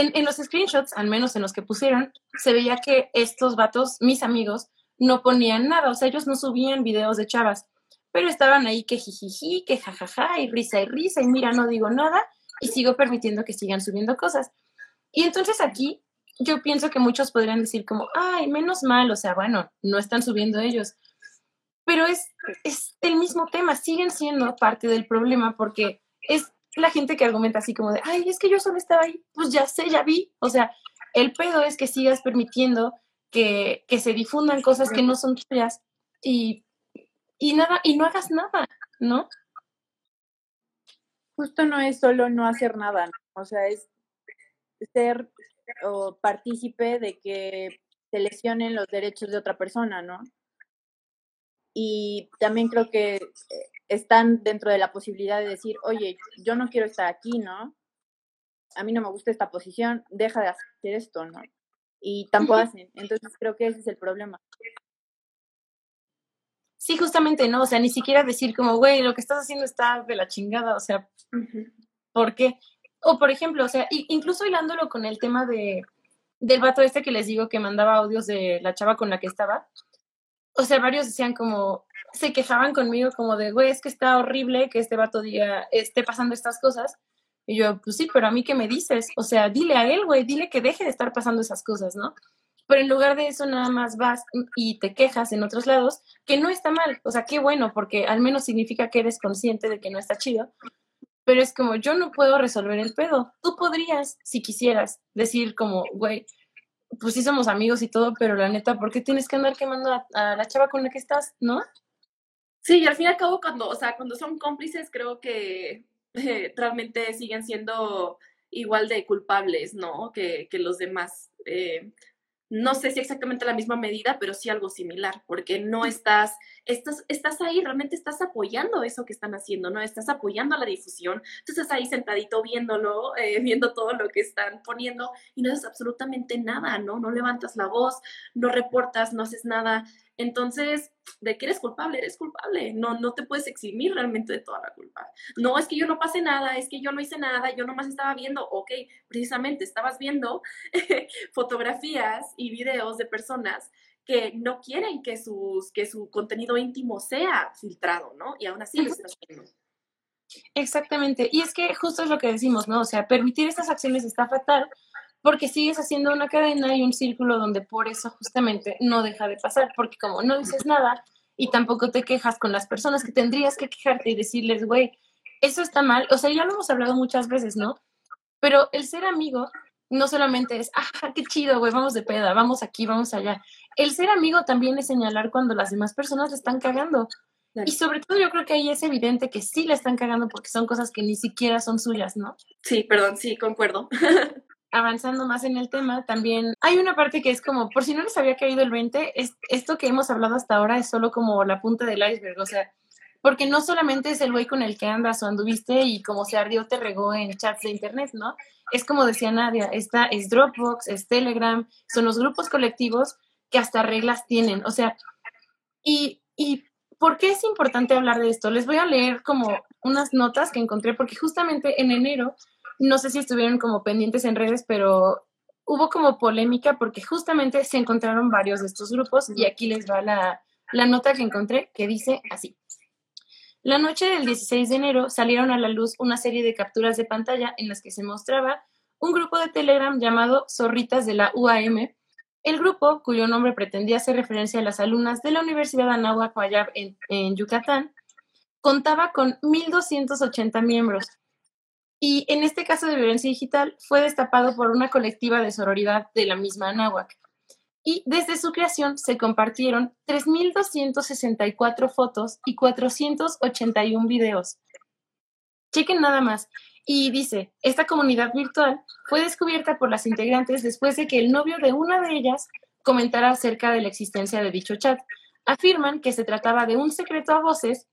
en, los screenshots, al menos en los que pusieron, se veía que estos vatos, mis amigos, no ponían nada, o sea, ellos no subían videos de chavas, pero estaban ahí que jijiji, que jajaja, y risa y risa, y mira, no digo nada, y sigo permitiendo que sigan subiendo cosas. Y entonces aquí yo pienso que muchos podrían decir como, ay, menos mal, o sea, bueno, no están subiendo ellos. Pero es, es el mismo tema, siguen siendo parte del problema porque es la gente que argumenta así como de, ay, es que yo solo estaba ahí, pues ya sé, ya vi. O sea, el pedo es que sigas permitiendo que, se difundan cosas que no son tuyas y, y nada, y no hagas nada, ¿no? Justo no es solo no hacer nada, o sea, es ser o partícipe de que se lesionen los derechos de otra persona, ¿no? Y también creo que eh, están dentro de la posibilidad de decir, oye, yo no quiero estar aquí, ¿no? A mí no me gusta esta posición, deja de hacer esto, ¿no? Y tampoco hacen. Entonces creo que ese es el problema. Sí, justamente, ¿no? O sea, ni siquiera decir como, güey, lo que estás haciendo está de la chingada, o sea, ¿por qué? O por ejemplo, o sea, incluso hilándolo con el tema de del vato este que les digo que mandaba audios de la chava con la que estaba, o sea, varios decían como, se quejaban conmigo como de, güey, es que está horrible que este vato diga, esté pasando estas cosas. Y yo, pues sí, pero a mí qué me dices? O sea, dile a él, güey, dile que deje de estar pasando esas cosas, ¿no? Pero en lugar de eso nada más vas y te quejas en otros lados, que no está mal, o sea, qué bueno, porque al menos significa que eres consciente de que no está chido. Pero es como, yo no puedo resolver el pedo. Tú podrías, si quisieras, decir como, güey, pues sí somos amigos y todo, pero la neta, ¿por qué tienes que andar quemando a, a la chava con la que estás, no? Sí, y al fin y al cabo, cuando, o sea, cuando son cómplices, creo que eh, realmente siguen siendo igual de culpables, ¿no? Que, que los demás. Eh, no sé si exactamente la misma medida, pero sí algo similar, porque no estás, estás, estás ahí, realmente estás apoyando eso que están haciendo, ¿no? Estás apoyando la difusión, tú estás ahí sentadito viéndolo, eh, viendo todo lo que están poniendo y no haces absolutamente nada, ¿no? No levantas la voz, no reportas, no haces nada. Entonces, de que eres culpable, eres culpable. No, no te puedes eximir realmente de toda la culpa. No es que yo no pase nada, es que yo no hice nada, yo nomás estaba viendo, ok, precisamente estabas viendo [laughs] fotografías y videos de personas que no quieren que, sus, que su contenido íntimo sea filtrado, ¿no? Y aún así lo estás viendo. Exactamente. Y es que justo es lo que decimos, ¿no? O sea, permitir estas acciones está fatal porque sigues haciendo una cadena y un círculo donde por eso justamente no deja de pasar, porque como no dices nada y tampoco te quejas con las personas que tendrías que quejarte y decirles, güey, eso está mal, o sea, ya lo hemos hablado muchas veces, ¿no? Pero el ser amigo no solamente es, ah, qué chido, güey, vamos de peda, vamos aquí, vamos allá. El ser amigo también es señalar cuando las demás personas le están cagando. Y sobre todo yo creo que ahí es evidente que sí le están cagando porque son cosas que ni siquiera son suyas, ¿no? Sí, perdón, sí, concuerdo. [laughs] avanzando más en el tema, también hay una parte que es como, por si no les había caído el 20, es, esto que hemos hablado hasta ahora es solo como la punta del iceberg, o sea, porque no solamente es el güey con el que andas o anduviste y como se ardió te regó en chats de internet, ¿no? Es como decía Nadia, esta es Dropbox, es Telegram, son los grupos colectivos que hasta reglas tienen, o sea, y, y ¿por qué es importante hablar de esto? Les voy a leer como unas notas que encontré, porque justamente en enero no sé si estuvieron como pendientes en redes, pero hubo como polémica porque justamente se encontraron varios de estos grupos y aquí les va la, la nota que encontré que dice así. La noche del 16 de enero salieron a la luz una serie de capturas de pantalla en las que se mostraba un grupo de Telegram llamado Zorritas de la UAM. El grupo, cuyo nombre pretendía hacer referencia a las alumnas de la Universidad Anáhuac en, en Yucatán, contaba con 1.280 miembros y en este caso de violencia digital fue destapado por una colectiva de sororidad de la misma Anáhuac. Y desde su creación se compartieron 3.264 fotos y 481 videos. Chequen nada más. Y dice, esta comunidad virtual fue descubierta por las integrantes después de que el novio de una de ellas comentara acerca de la existencia de dicho chat. Afirman que se trataba de un secreto a voces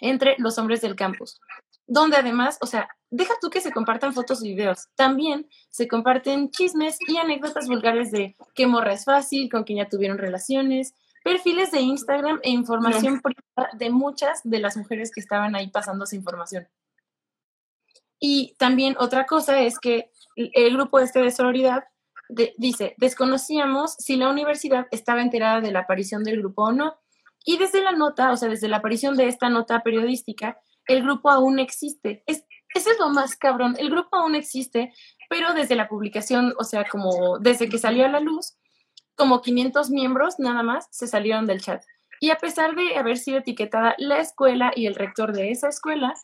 entre los hombres del campus donde además, o sea, deja tú que se compartan fotos y videos, también se comparten chismes y anécdotas vulgares de qué morra es fácil, con quien ya tuvieron relaciones, perfiles de Instagram e información privada de muchas de las mujeres que estaban ahí pasando esa información. Y también otra cosa es que el grupo este de sororidad dice, desconocíamos si la universidad estaba enterada de la aparición del grupo o no. Y desde la nota, o sea, desde la aparición de esta nota periodística, el grupo aún existe. Es, ese es lo más cabrón, el grupo aún existe, pero desde la publicación, o sea, como desde que salió a la luz, como 500 miembros nada más se salieron del chat. Y a pesar de haber sido etiquetada la escuela y el rector de esa escuela,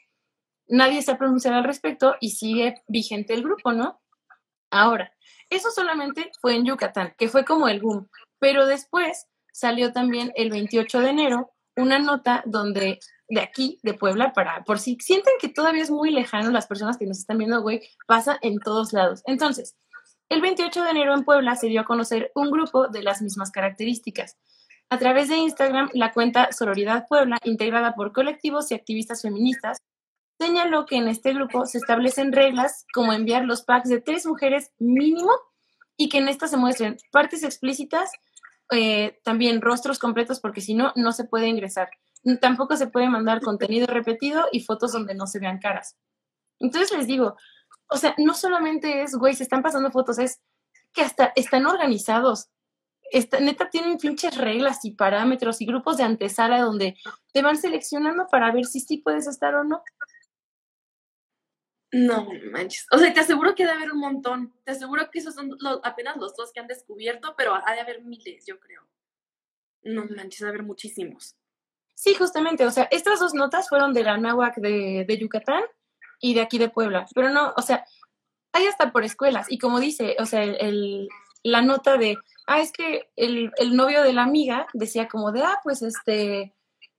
nadie se ha pronunciado al respecto y sigue vigente el grupo, ¿no? Ahora, eso solamente fue en Yucatán, que fue como el boom, pero después salió también el 28 de enero una nota donde de aquí, de Puebla, para, por si sienten que todavía es muy lejano las personas que nos están viendo, güey, pasa en todos lados. Entonces, el 28 de enero en Puebla se dio a conocer un grupo de las mismas características. A través de Instagram, la cuenta Sororidad Puebla, integrada por colectivos y activistas feministas, señaló que en este grupo se establecen reglas como enviar los packs de tres mujeres mínimo y que en estas se muestren partes explícitas, eh, también rostros completos, porque si no, no se puede ingresar. Tampoco se puede mandar contenido repetido y fotos donde no se vean caras. Entonces les digo, o sea, no solamente es, güey, se están pasando fotos, es que hasta están organizados. Esta, neta tienen pinches reglas y parámetros y grupos de antesala donde te van seleccionando para ver si sí puedes estar o no. No manches. O sea, te aseguro que debe haber un montón. Te aseguro que esos son apenas los dos que han descubierto, pero ha de haber miles, yo creo. No manches, ha de haber muchísimos. Sí, justamente, o sea, estas dos notas fueron de la náhuac de, de Yucatán y de aquí de Puebla, pero no, o sea, hay hasta por escuelas y como dice, o sea, el, la nota de, ah, es que el, el, novio de la amiga decía como de, ah, pues este,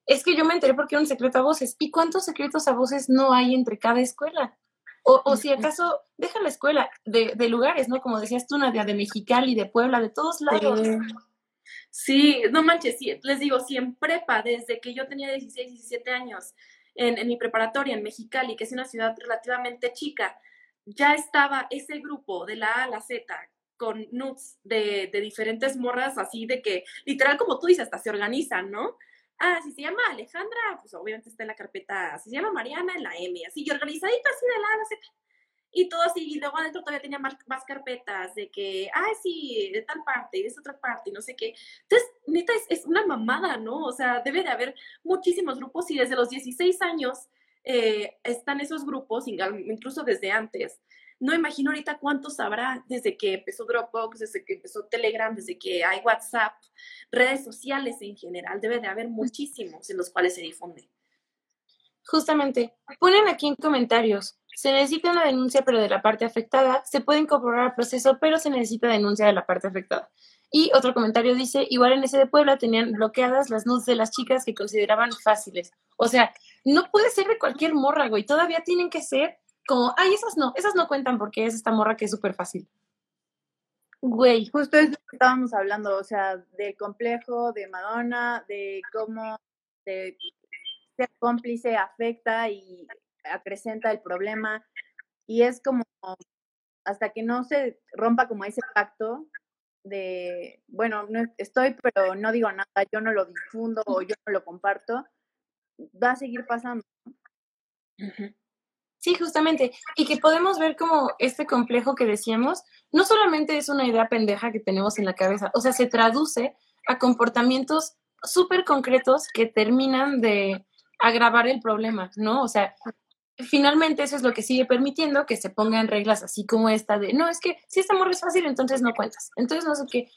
es que yo me enteré porque era un secreto a voces. ¿Y cuántos secretos a voces no hay entre cada escuela? O, o si acaso, deja la escuela de, de, lugares, ¿no? Como decías tú, Nadia, de Mexicali, de Puebla, de todos lados. Sí, no manches, sí, les digo, sí, en prepa, desde que yo tenía 16, 17 años, en, mi preparatoria en Mexicali, que es una ciudad relativamente chica, ya estaba ese grupo de la A a la Z con nudes de, de, diferentes morras, así de que, literal, como tú dices, hasta se organizan, ¿no? Ah, si se llama Alejandra, pues obviamente está en la carpeta, si se llama Mariana, en la M, así, y organizadito así de la A a la Z. Y todo así, y luego adentro todavía tenía más, más carpetas de que, ah, sí, de tal parte, y de esa otra parte, y no sé qué. Entonces, neta, es, es, una mamada, ¿no? O sea, debe de haber muchísimos grupos y desde los 16 años eh, están esos grupos, incluso desde antes. No imagino ahorita cuántos habrá desde que empezó Dropbox, desde que empezó Telegram, desde que hay WhatsApp, redes sociales en general. Debe de haber muchísimos en los cuales se difunde. Justamente, ponen aquí en comentarios, se necesita una denuncia pero de la parte afectada, se puede incorporar al proceso pero se necesita denuncia de la parte afectada. Y otro comentario dice, igual en ese de Puebla tenían bloqueadas las nudes de las chicas que consideraban fáciles. O sea, no puede ser de cualquier morra, güey, todavía tienen que ser como, ay, esas no, esas no cuentan porque es esta morra que es súper fácil. Güey. Justo es lo que estábamos hablando, o sea, del complejo de Madonna, de cómo ser cómplice afecta y acrecenta el problema. Y es como, hasta que no se rompa como ese pacto de, bueno, no estoy, pero no digo nada, yo no lo difundo o yo no lo comparto, va a seguir pasando. Sí, justamente. Y que podemos ver como este complejo que decíamos, no solamente es una idea pendeja que tenemos en la cabeza, o sea, se traduce a comportamientos súper concretos que terminan de agravar el problema, ¿no? O sea, finalmente eso es lo que sigue permitiendo que se pongan reglas así como esta de, no, es que si esta morra es fácil, entonces no cuentas, entonces no sé qué.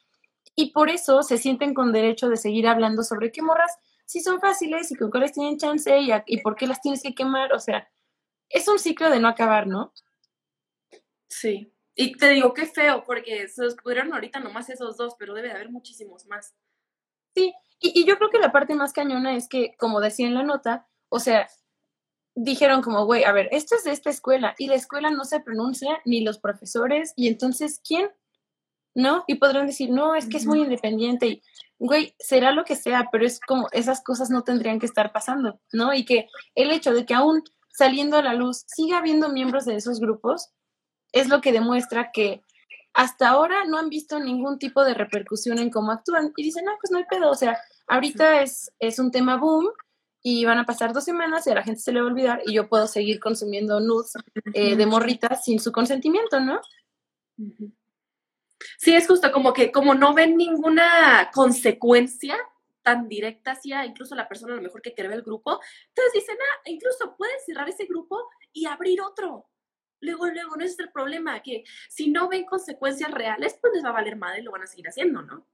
Y por eso se sienten con derecho de seguir hablando sobre qué morras sí son fáciles y con cuáles tienen chance y, y por qué las tienes que quemar, o sea, es un ciclo de no acabar, ¿no? Sí. Y te digo, qué feo, porque se descubrieron ahorita nomás esos dos, pero debe de haber muchísimos más. Sí, y, y, yo creo que la parte más cañona es que, como decía en la nota, o sea, dijeron como, güey, a ver, esto es de esta escuela y la escuela no se pronuncia ni los profesores y entonces, ¿quién? ¿No? Y podrán decir, no, es que es muy independiente y, güey, será lo que sea, pero es como esas cosas no tendrían que estar pasando, ¿no? Y que el hecho de que aún saliendo a la luz siga habiendo miembros de esos grupos, es lo que demuestra que hasta ahora no han visto ningún tipo de repercusión en cómo actúan y dicen, no, pues no hay pedo, o sea, ahorita es, es un tema boom y van a pasar dos semanas y a la gente se le va a olvidar y yo puedo seguir consumiendo nudes eh, de morritas sin su consentimiento, ¿no? Sí, es justo como que como no ven ninguna consecuencia, tan directa hacia incluso la persona a lo mejor que creó el grupo. Entonces dicen, ah, incluso puedes cerrar ese grupo y abrir otro. Luego, luego, no es el problema, que si no ven consecuencias reales, pues les va a valer madre y lo van a seguir haciendo, ¿no?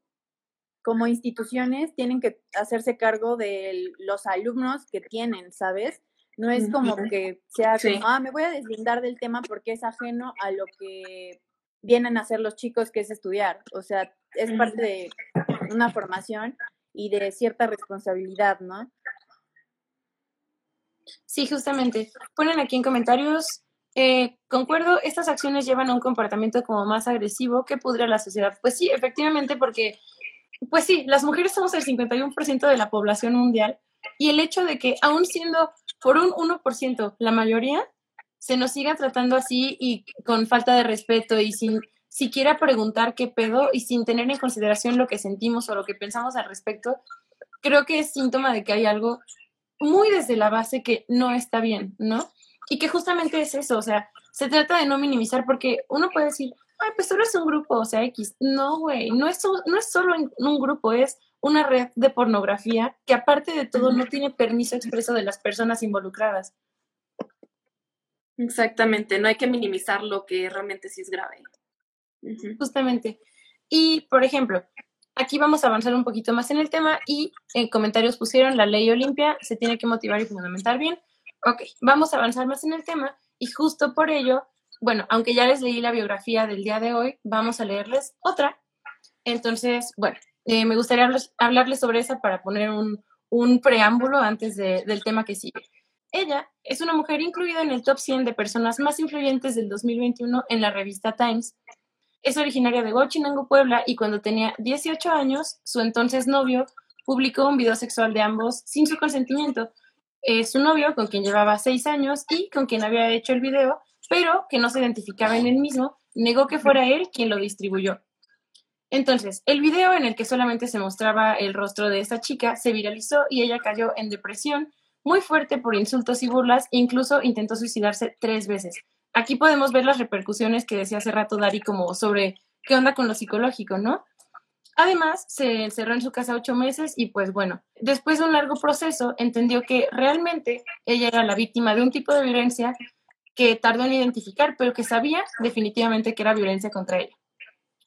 Como instituciones tienen que hacerse cargo de los alumnos que tienen, ¿sabes? No es como que sea como, ah, me voy a deslindar del tema porque es ajeno a lo que vienen a hacer los chicos, que es estudiar. O sea, es parte de una formación y de cierta responsabilidad, ¿no? Sí, justamente. Ponen aquí en comentarios, eh, concuerdo, estas acciones llevan a un comportamiento como más agresivo que pudre la sociedad. Pues sí, efectivamente, porque, pues sí, las mujeres somos el 51% de la población mundial y el hecho de que aún siendo por un 1% la mayoría, se nos siga tratando así y con falta de respeto y sin siquiera preguntar qué pedo y sin tener en consideración lo que sentimos o lo que pensamos al respecto, creo que es síntoma de que hay algo muy desde la base que no está bien, ¿no? Y que justamente es eso, o sea, se trata de no minimizar porque uno puede decir, ay, pues solo es un grupo, o sea, X. No, güey, no es, no es solo un grupo, es una red de pornografía que aparte de todo no tiene permiso expreso de las personas involucradas. Exactamente, no hay que minimizar lo que realmente sí es grave. Justamente. Y, por ejemplo, aquí vamos a avanzar un poquito más en el tema y en comentarios pusieron la ley Olimpia se tiene que motivar y fundamentar bien. Ok, vamos a avanzar más en el tema y justo por ello, bueno, aunque ya les leí la biografía del día de hoy, vamos a leerles otra. Entonces, bueno, eh, me gustaría hablarles sobre esa para poner un, preámbulo antes de, del tema que sigue. Ella es una mujer incluida en el top 100 de personas más influyentes del 2021 en la revista Times. Es originaria de Huachinango, Puebla, y cuando tenía 18 años, su entonces novio publicó un video sexual de ambos sin su consentimiento. su novio, con quien llevaba 6 años y con quien había hecho el video, pero que no se identificaba en el mismo, negó que fuera él quien lo distribuyó. Entonces, el video en el que solamente se mostraba el rostro de esta chica se viralizó y ella cayó en depresión muy fuerte por insultos y burlas, e incluso intentó suicidarse tres veces. Aquí podemos ver las repercusiones que decía hace rato Dari como sobre qué onda con lo psicológico, ¿no? Además, se encerró en su casa ocho meses y pues bueno, después de un largo proceso, entendió que realmente ella era la víctima de un tipo de violencia que tardó en identificar, pero que sabía definitivamente que era violencia contra ella.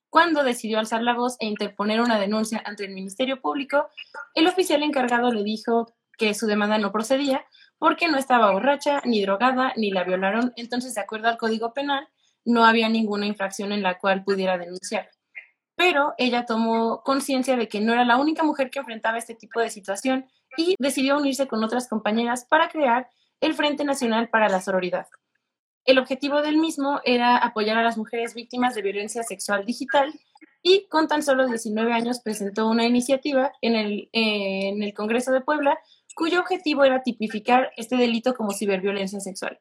Cuando decidió alzar la voz e interponer una denuncia ante el Ministerio Público, el oficial encargado le dijo que su demanda no procedía porque no estaba borracha, ni drogada, ni la violaron. Entonces, de acuerdo al Código Penal, no había ninguna infracción en la cual pudiera denunciar. Pero ella tomó conciencia de que no era la única mujer que enfrentaba este tipo de situación y decidió unirse con otras compañeras para crear el Frente Nacional para la Sororidad. El objetivo del mismo era apoyar a las mujeres víctimas de violencia sexual digital y con tan solo 19 años presentó una iniciativa en el, en el Congreso de Puebla cuyo objetivo era tipificar este delito como ciberviolencia sexual.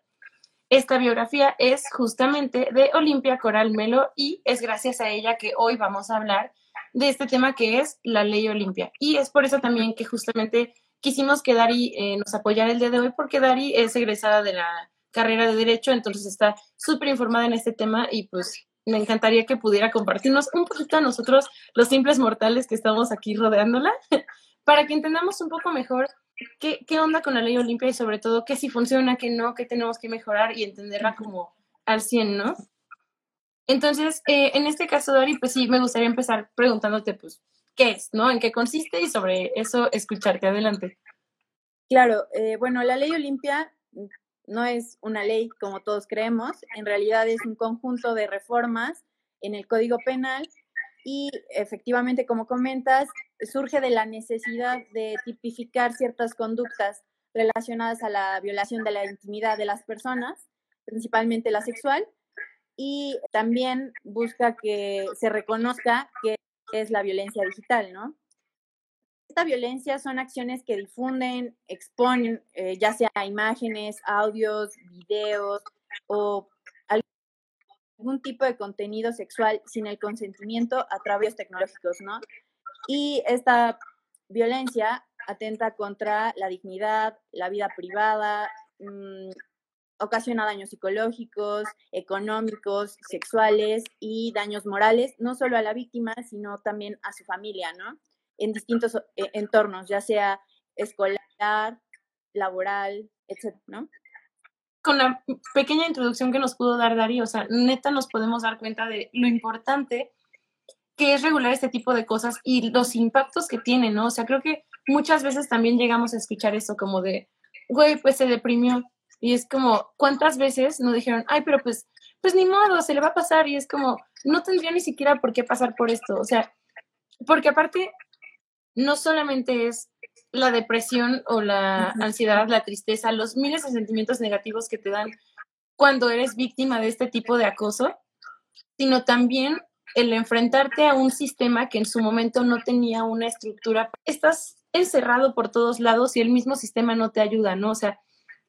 Esta biografía es justamente de Olimpia Coral Melo y es gracias a ella que hoy vamos a hablar de este tema que es la ley Olimpia. Y es por eso también que justamente quisimos que Dari eh, nos apoyara el día de hoy porque Dari es egresada de la carrera de Derecho, entonces está súper informada en este tema y pues me encantaría que pudiera compartirnos un poquito a nosotros, los simples mortales que estamos aquí rodeándola, [laughs] para que entendamos un poco mejor qué, qué onda con la ley Olimpia y sobre todo qué sí funciona, qué no, qué tenemos que mejorar y entenderla como al 100, ¿no? Entonces, eh, en este caso, Dari, pues sí, me gustaría empezar preguntándote, pues, ¿qué es, no? ¿En qué consiste? Y sobre eso, escucharte. Adelante. Claro, eh, bueno, la ley Olimpia no es una ley como todos creemos, en realidad es un conjunto de reformas en el Código Penal y efectivamente, como comentas, surge de la necesidad de tipificar ciertas conductas relacionadas a la violación de la intimidad de las personas, principalmente la sexual, y también busca que se reconozca que es la violencia digital, ¿no? Esta violencia son acciones que difunden, exponen, eh, ya sea imágenes, audios, videos o algún tipo de contenido sexual sin el consentimiento a través tecnológicos, ¿no? Y esta violencia atenta contra la dignidad, la vida privada, mm, ocasiona daños psicológicos, económicos, sexuales y daños morales, no solo a la víctima, sino también a su familia, ¿no? En distintos eh, entornos, ya sea escolar, laboral, etcétera, ¿no? con la pequeña introducción que nos pudo dar Dari, o sea, neta nos podemos dar cuenta de lo importante que es regular este tipo de cosas y los impactos que tiene, ¿no? O sea, creo que muchas veces también llegamos a escuchar eso como de, güey, pues se deprimió. Y es como, ¿cuántas veces nos dijeron, ay, pero pues, pues ni modo, se le va a pasar? Y es como, no tendría ni siquiera por qué pasar por esto. O sea, porque aparte, no solamente es la depresión o la ansiedad, la tristeza, los miles de sentimientos negativos que te dan cuando eres víctima de este tipo de acoso, sino también el enfrentarte a un sistema que en su momento no tenía una estructura. Estás encerrado por todos lados y el mismo sistema no te ayuda, ¿no? O sea,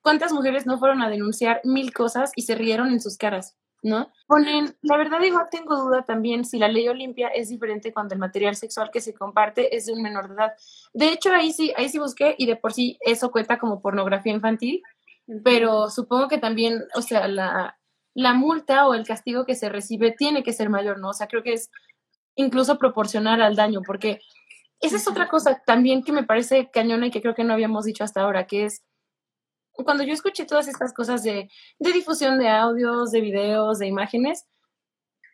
¿cuántas mujeres no fueron a denunciar mil cosas y se rieron en sus caras? ¿No? Ponen, la verdad igual tengo duda también si la ley Olimpia es diferente cuando el material sexual que se comparte es de un menor de edad. De hecho, ahí sí, ahí sí busqué y de por sí eso cuenta como pornografía infantil, pero supongo que también, o sea, la, la multa o el castigo que se recibe tiene que ser mayor, ¿no? O sea, creo que es incluso proporcional al daño, porque esa es otra cosa también que me parece cañona y que creo que no habíamos dicho hasta ahora, que es cuando yo escuché todas estas cosas de, difusión de audios, de videos, de imágenes,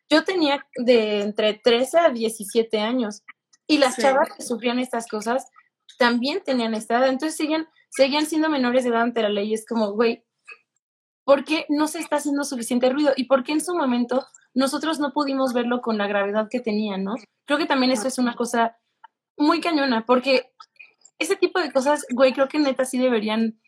yo tenía de entre 13 a 17 años y las chavas que sufrían estas cosas también tenían esta edad, entonces seguían, seguían siendo menores de edad ante la ley. Es como, güey, ¿por qué no se está haciendo suficiente ruido? ¿Y por qué en su momento nosotros no pudimos verlo con la gravedad que tenían, no? Creo que también eso es una cosa muy cañona, porque ese tipo de cosas, güey, creo que neta sí deberían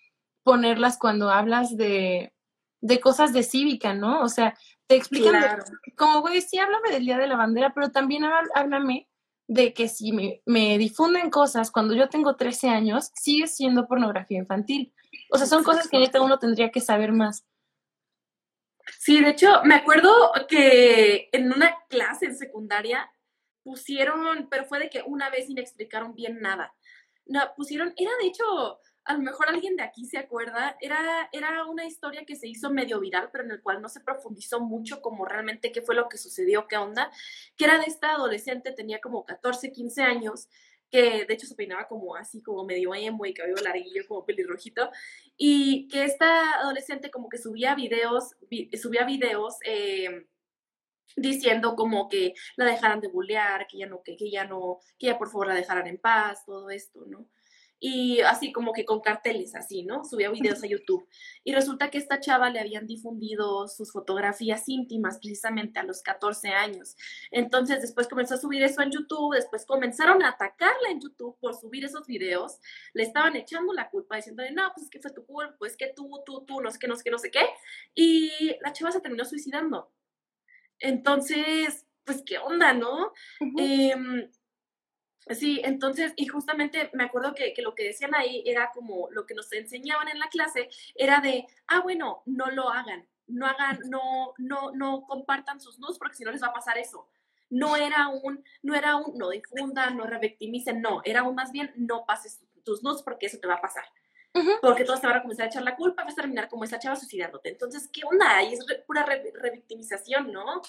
ponerlas cuando hablas de, de cosas de cívica, ¿no? O sea, te explican, Claro. como, güey, sí, háblame del Día de la Bandera, pero también há- háblame de que si me, me difunden cosas cuando yo tengo 13 años, sigue siendo pornografía infantil. O sea, son cosas que neta uno tendría que saber más. Sí, de hecho, me acuerdo que en una clase en secundaria pusieron, pero fue de que una vez sin explicaron bien nada. No, pusieron, era de hecho, a lo mejor alguien de aquí se acuerda, era, era una historia que se hizo medio viral, pero en el cual no se profundizó mucho como realmente qué fue lo que sucedió, qué onda, que era de esta adolescente, tenía como 14, 15 años, que de hecho se peinaba como así, como medio emo y cabello larguillo, como pelirrojito, y que esta adolescente como que subía videos, vi- subía videos eh, diciendo como que la dejaran de bullear, que ya no, que, que ya no, que ya por favor la dejaran en paz, todo esto, ¿no? Y así como que con carteles así, ¿no? Subía videos a YouTube. Y resulta que esta chava le habían difundido sus fotografías íntimas precisamente a los 14 años. Entonces después comenzó a subir eso en YouTube, después comenzaron a atacarla en YouTube por subir esos videos, le estaban echando la culpa, diciéndole, no, pues es que fue tu culpa, pues que tú, tú, tú, no sé qué, no sé qué, no sé qué. Y la chava se terminó suicidando. Entonces, pues qué onda, ¿no? Em, sí, entonces, y justamente me acuerdo que, que lo que decían ahí era como lo que nos enseñaban en la clase, era de, ah, bueno, no lo hagan, no hagan, no, no, no compartan sus nudes porque si no les va a pasar eso. No era un, no era un, no difundan, no revictimicen, no, era un más bien, no pases tus nudes porque eso te va a pasar. Porque todos te van a comenzar a echar la culpa, vas a terminar como esa chava suicidándote. Entonces, ¿qué onda? Ahí es re- pura re- revictimización, ¿no?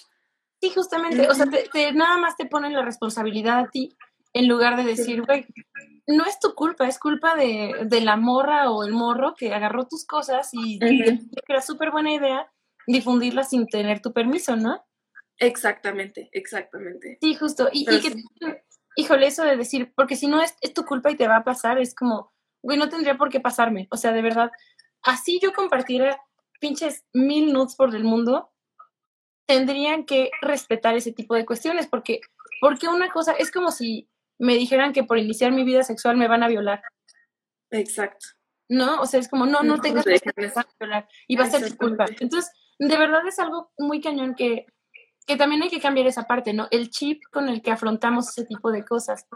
Sí, justamente, o sea, te, te- nada más te ponen la responsabilidad a ti en lugar de decir, güey, no es tu culpa, es culpa de, de la morra o el morro que agarró tus cosas y decidió que era súper buena idea difundirlas sin tener tu permiso, ¿no? Exactamente, exactamente. Sí, justo. Y, y que, sí. híjole, eso de decir, porque si no es, es tu culpa y te va a pasar, es como, güey, no tendría por qué pasarme. O sea, de verdad, así yo compartiera pinches mil nudes por el mundo, tendrían que respetar ese tipo de cuestiones, porque, porque una cosa, es como si me dijeran que por iniciar mi vida sexual me van a violar, Exacto. ¿no? O sea, es como, no, no No, tengas que van a violar y va a ser tu culpa. Entonces, de verdad es algo muy cañón que, que también hay que cambiar esa parte, ¿no? El chip con el que afrontamos ese tipo de cosas.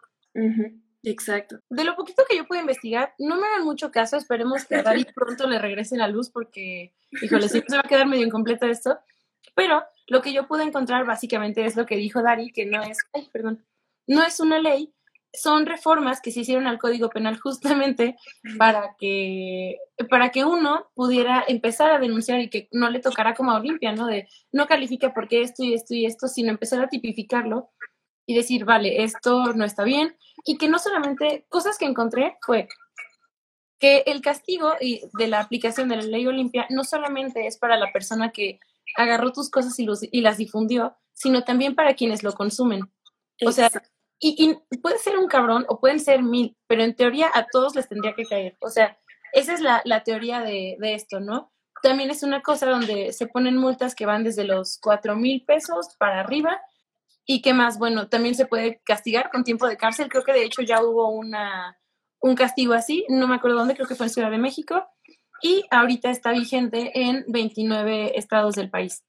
Exacto. De lo poquito que yo pude investigar, no me hagan mucho caso, esperemos que a Dari [laughs] pronto le regrese la luz porque, híjole, sí, se va a quedar medio incompleto esto, pero lo que yo pude encontrar básicamente es lo que dijo Dari, que no es, ay, perdón, no es una ley, son reformas que se hicieron al Código Penal justamente para que, para que uno pudiera empezar a denunciar y que no le tocara como a Olimpia, ¿no? De no califica porque esto y esto y esto, sino empezar a tipificarlo y decir, vale, esto no está bien. Y que no solamente, cosas que encontré fue que el castigo de la aplicación de la ley Olimpia no solamente es para la persona que agarró tus cosas y, los- y las difundió, sino también para quienes lo consumen. O sea. Y, puede ser un cabrón o pueden ser mil, pero en teoría a todos les tendría que caer. O sea, esa es la, la teoría de, de esto, ¿no? También es una cosa donde se ponen multas que van desde los cuatro mil pesos para arriba. ¿Y qué más? Bueno, también se puede castigar con tiempo de cárcel. Creo que de hecho ya hubo una, un castigo así, no me acuerdo dónde, creo que fue en Ciudad de México. Y ahorita está vigente en 29 estados del país.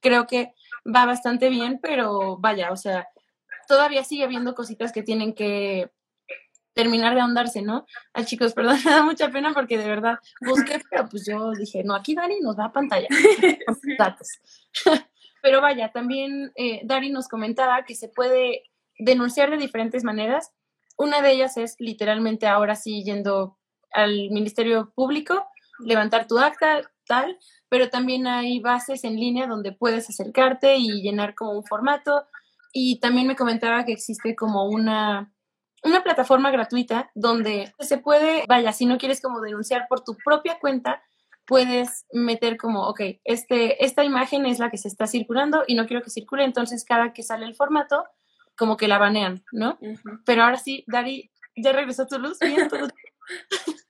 Creo que va bastante bien, pero vaya, o sea, todavía sigue habiendo cositas que tienen que terminar de ahondarse, ¿no? Ay, chicos, perdón, [laughs] me da mucha pena porque de verdad busqué, pero pues yo dije, no, aquí Dari nos va a pantalla [laughs] datos. [laughs] pero vaya, también eh, Dari nos comentaba que se puede denunciar de diferentes maneras. Una de ellas es literalmente ahora sí yendo al Ministerio Público, levantar tu acta, tal, pero también hay bases en línea donde puedes acercarte y llenar como un formato. Y también me comentaba que existe como una, una plataforma gratuita donde se puede, vaya, si no quieres como denunciar por tu propia cuenta, puedes meter como, ok, este, esta imagen es la que se está circulando y no quiero que circule, entonces cada que sale el formato, como que la banean, ¿no? Pero ahora sí, Dari, ya regresó tu luz, bien, todo- [laughs]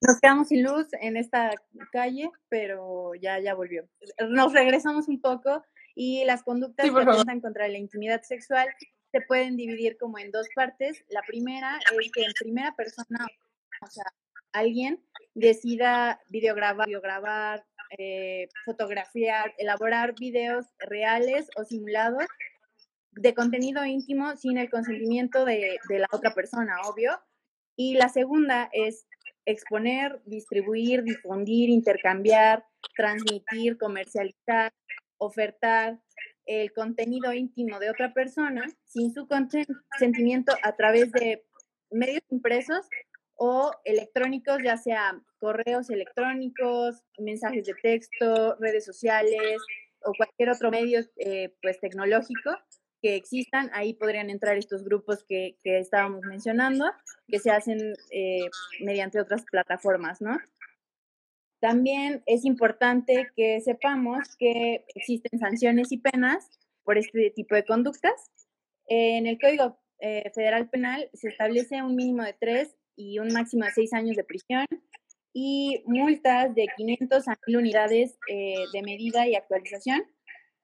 Nos quedamos sin luz en esta calle, pero ya, ya volvió. Nos regresamos un poco y las conductas Sí, que atentan contra la intimidad sexual se pueden dividir como en dos partes. La primera es que en primera persona, o sea, alguien decida videograbar, videograbar eh, fotografiar, elaborar videos reales o simulados de contenido íntimo sin el consentimiento de, de la otra persona, obvio. Y la segunda es exponer, distribuir, difundir, intercambiar, transmitir, comercializar, ofertar el contenido íntimo de otra persona sin su consentimiento a través de medios impresos o electrónicos, ya sea correos electrónicos, mensajes de texto, redes sociales o cualquier otro medio eh, pues, tecnológico que existan, ahí podrían entrar estos grupos que, que estábamos mencionando, que se hacen eh, mediante otras plataformas, ¿no? También es importante que sepamos que existen sanciones y penas por este tipo de conductas. En el Código eh, Federal Penal se establece un mínimo de tres y un máximo de seis años de prisión y multas de 500 a 1000 unidades eh, de medida y actualización.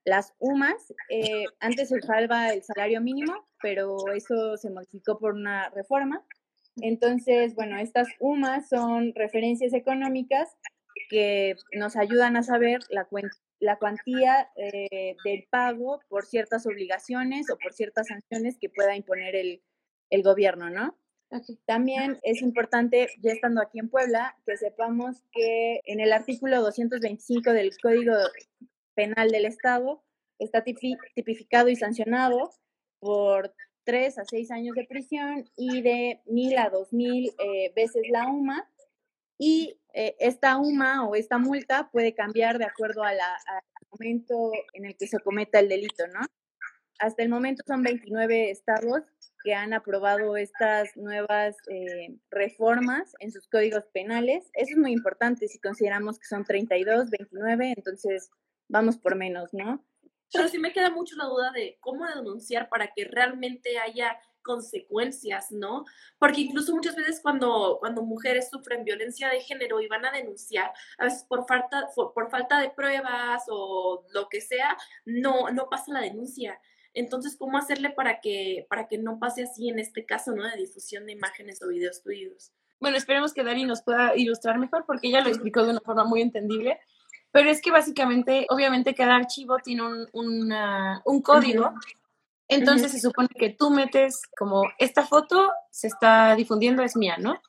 Las UMAS, eh, antes se usaba el salario mínimo, pero eso se modificó por una reforma. Entonces, bueno, estas UMAS son referencias económicas que nos ayudan a saber la, la cuantía eh, del pago por ciertas obligaciones o por ciertas sanciones que pueda imponer el, el gobierno, ¿no? También es importante, ya estando aquí en Puebla, que sepamos que en el artículo 225 del Código Penal del Estado está tipificado y sancionado por tres a seis años de prisión y de mil a dos mil eh, veces la UMA. Y eh, esta UMA o esta multa puede cambiar de acuerdo al momento en el que se cometa el delito, ¿no? Hasta el momento son 29 estados que han aprobado estas nuevas eh, reformas en sus códigos penales. Eso es muy importante si consideramos que son 32, 29, entonces vamos por menos, ¿no? Pero sí me queda mucho la duda de cómo denunciar para que realmente haya consecuencias, ¿no? Porque incluso muchas veces cuando, cuando mujeres sufren violencia de género y van a denunciar, a veces por falta, por falta de pruebas o lo que sea, no, no pasa la denuncia. Entonces, ¿cómo hacerle para que, para que no pase así en este caso, ¿no? De difusión de imágenes o videos tuyos. Bueno, esperemos que Dari nos pueda ilustrar mejor porque ella lo explicó de una forma muy entendible. Pero es que básicamente, obviamente cada archivo tiene un, un código. Entonces se supone que tú metes como esta foto se está difundiendo, es mía, ¿no?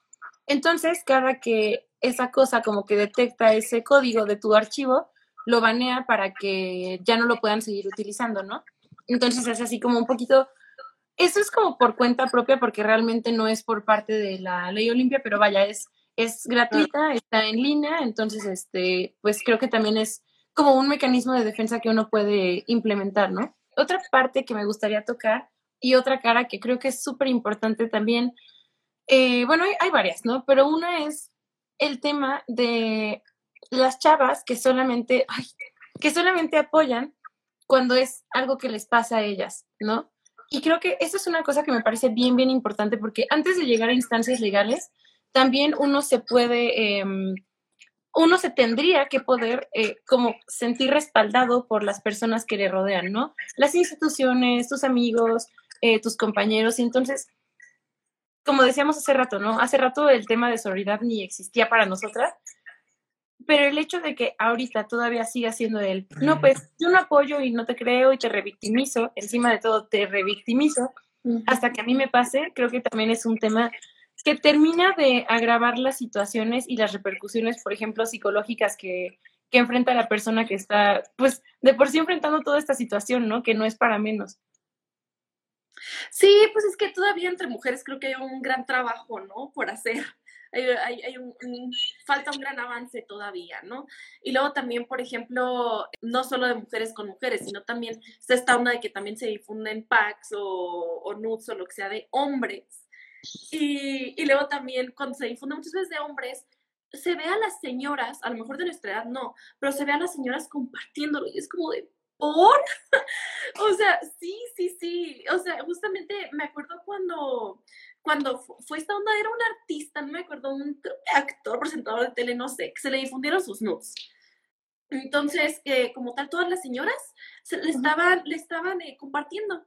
Entonces, cada que esa cosa como que detecta ese código de tu archivo, lo banea para que ya no lo puedan seguir utilizando, ¿no? Entonces es así como un poquito, eso es como por cuenta propia porque realmente no es por parte de la ley Olimpia, pero vaya, es, es gratuita, está en línea, entonces este, pues creo que también es como un mecanismo de defensa que uno puede implementar, ¿no? Otra parte que me gustaría tocar y otra cara que creo que es súper importante también, eh, bueno, hay, varias, ¿no? Pero una es el tema de las chavas que solamente, [laughs] que solamente apoyan cuando es algo que les pasa a ellas, ¿no? Y creo que eso es una cosa que me parece bien, bien importante porque antes de llegar a instancias legales, también uno se puede, em, uno se tendría que poder eh, como sentir respaldado por las personas que le rodean, ¿no? Las instituciones, tus amigos, eh, tus compañeros. Y entonces, como decíamos hace rato, ¿no? Hace rato el tema de sororidad ni existía para nosotras, pero el hecho de que ahorita todavía siga siendo él, no, pues yo no apoyo y no te creo y te revictimizo, encima de todo te revictimizo, hasta que a mí me pase, creo que también es un tema que termina de agravar las situaciones y las repercusiones, por ejemplo, psicológicas que, que enfrenta la persona que está, pues, de por sí enfrentando toda esta situación, ¿no? Que no es para menos. Sí, pues es que todavía entre mujeres creo que hay un gran trabajo, ¿no? Por hacer [laughs] hay, un, falta un gran avance todavía, ¿no? Y luego también, por ejemplo, no solo de mujeres con mujeres, sino también está esta onda de que también se difunden packs o, o nudes o lo que sea de hombres. Y, y luego también cuando se difunde muchas veces de hombres, se ve a las señoras, a lo mejor de nuestra edad no, pero se ve a las señoras compartiéndolo y es como de, ¿por? [laughs] o sea, sí, sí, sí. O sea, justamente me acuerdo cuando cuando fue esta onda, era un artista, no me acuerdo, un actor, presentador de tele, no sé, que se le difundieron sus nudes. Entonces, eh, como tal, todas las señoras se le estaban, le estaban eh, compartiendo.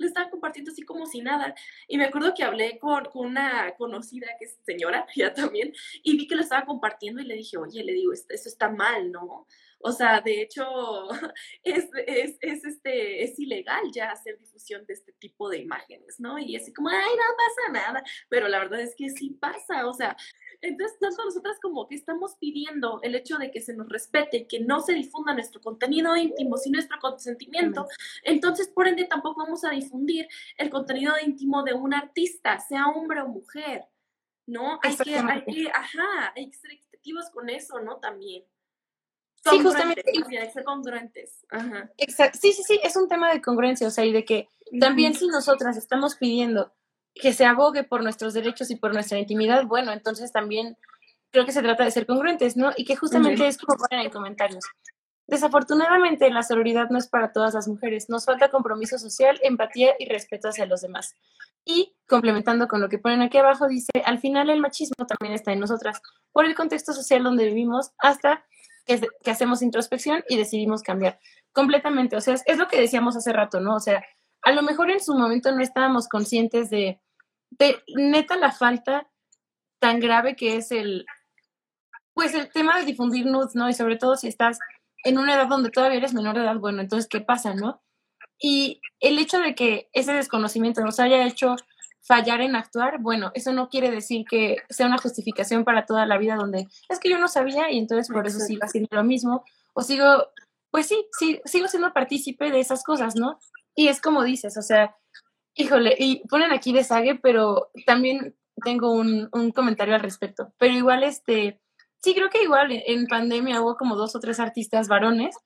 Lo estaban compartiendo así como si nada. Y me acuerdo que hablé con, una conocida que es señora, [laughs] ya también, y vi que lo estaba compartiendo y le dije, oye, le digo, eso está mal, ¿no? O sea, de hecho, [laughs] es, es, es, este, es ilegal ya hacer difusión de este tipo de imágenes, ¿no? Y así como, ay, no pasa nada, pero la verdad es que sí pasa, o sea, entonces, nosotras como que estamos pidiendo el hecho de que se nos respete, que no se difunda nuestro contenido íntimo sin nuestro consentimiento, entonces por ende tampoco vamos a difundir el contenido íntimo de un artista, sea hombre o mujer, ¿no? Hay que, hay que, ajá, hay que ser equitativos con eso, ¿no? También. Sí, justamente. Ser congruentes. Ajá. Exacto. Sí, sí, sí, es un tema de congruencia, o sea, y de que también si nosotras estamos pidiendo que se abogue por nuestros derechos y por nuestra intimidad, bueno, entonces también creo que se trata de ser congruentes, ¿no? Y que justamente es como ponen en comentarios. Desafortunadamente, la sororidad no es para todas las mujeres. Nos falta compromiso social, empatía y respeto hacia los demás. Y complementando con lo que ponen aquí abajo, dice, al final el machismo también está en nosotras, por el contexto social donde vivimos, hasta que, que hacemos introspección y decidimos cambiar. Completamente, o sea, es, es lo que decíamos hace rato, ¿no? O sea, a lo mejor en su momento no estábamos conscientes de, de neta la falta tan grave que es el, pues el tema de difundir nudes, ¿no? Y sobre todo si estás en una edad donde todavía eres menor de edad, bueno, entonces, ¿qué pasa, no? Y el hecho de que ese desconocimiento nos haya hecho fallar en actuar, bueno, eso no quiere decir que sea una justificación para toda la vida donde es que yo no sabía y entonces por eso sigo haciendo lo mismo o sigo, pues sí, sí, sigo siendo partícipe de esas cosas, ¿no? Y es como dices, o sea, híjole, y ponen aquí de Sague, pero también tengo un, un, comentario al respecto. Pero igual, este, sí, creo que igual en pandemia hubo como dos o tres artistas varones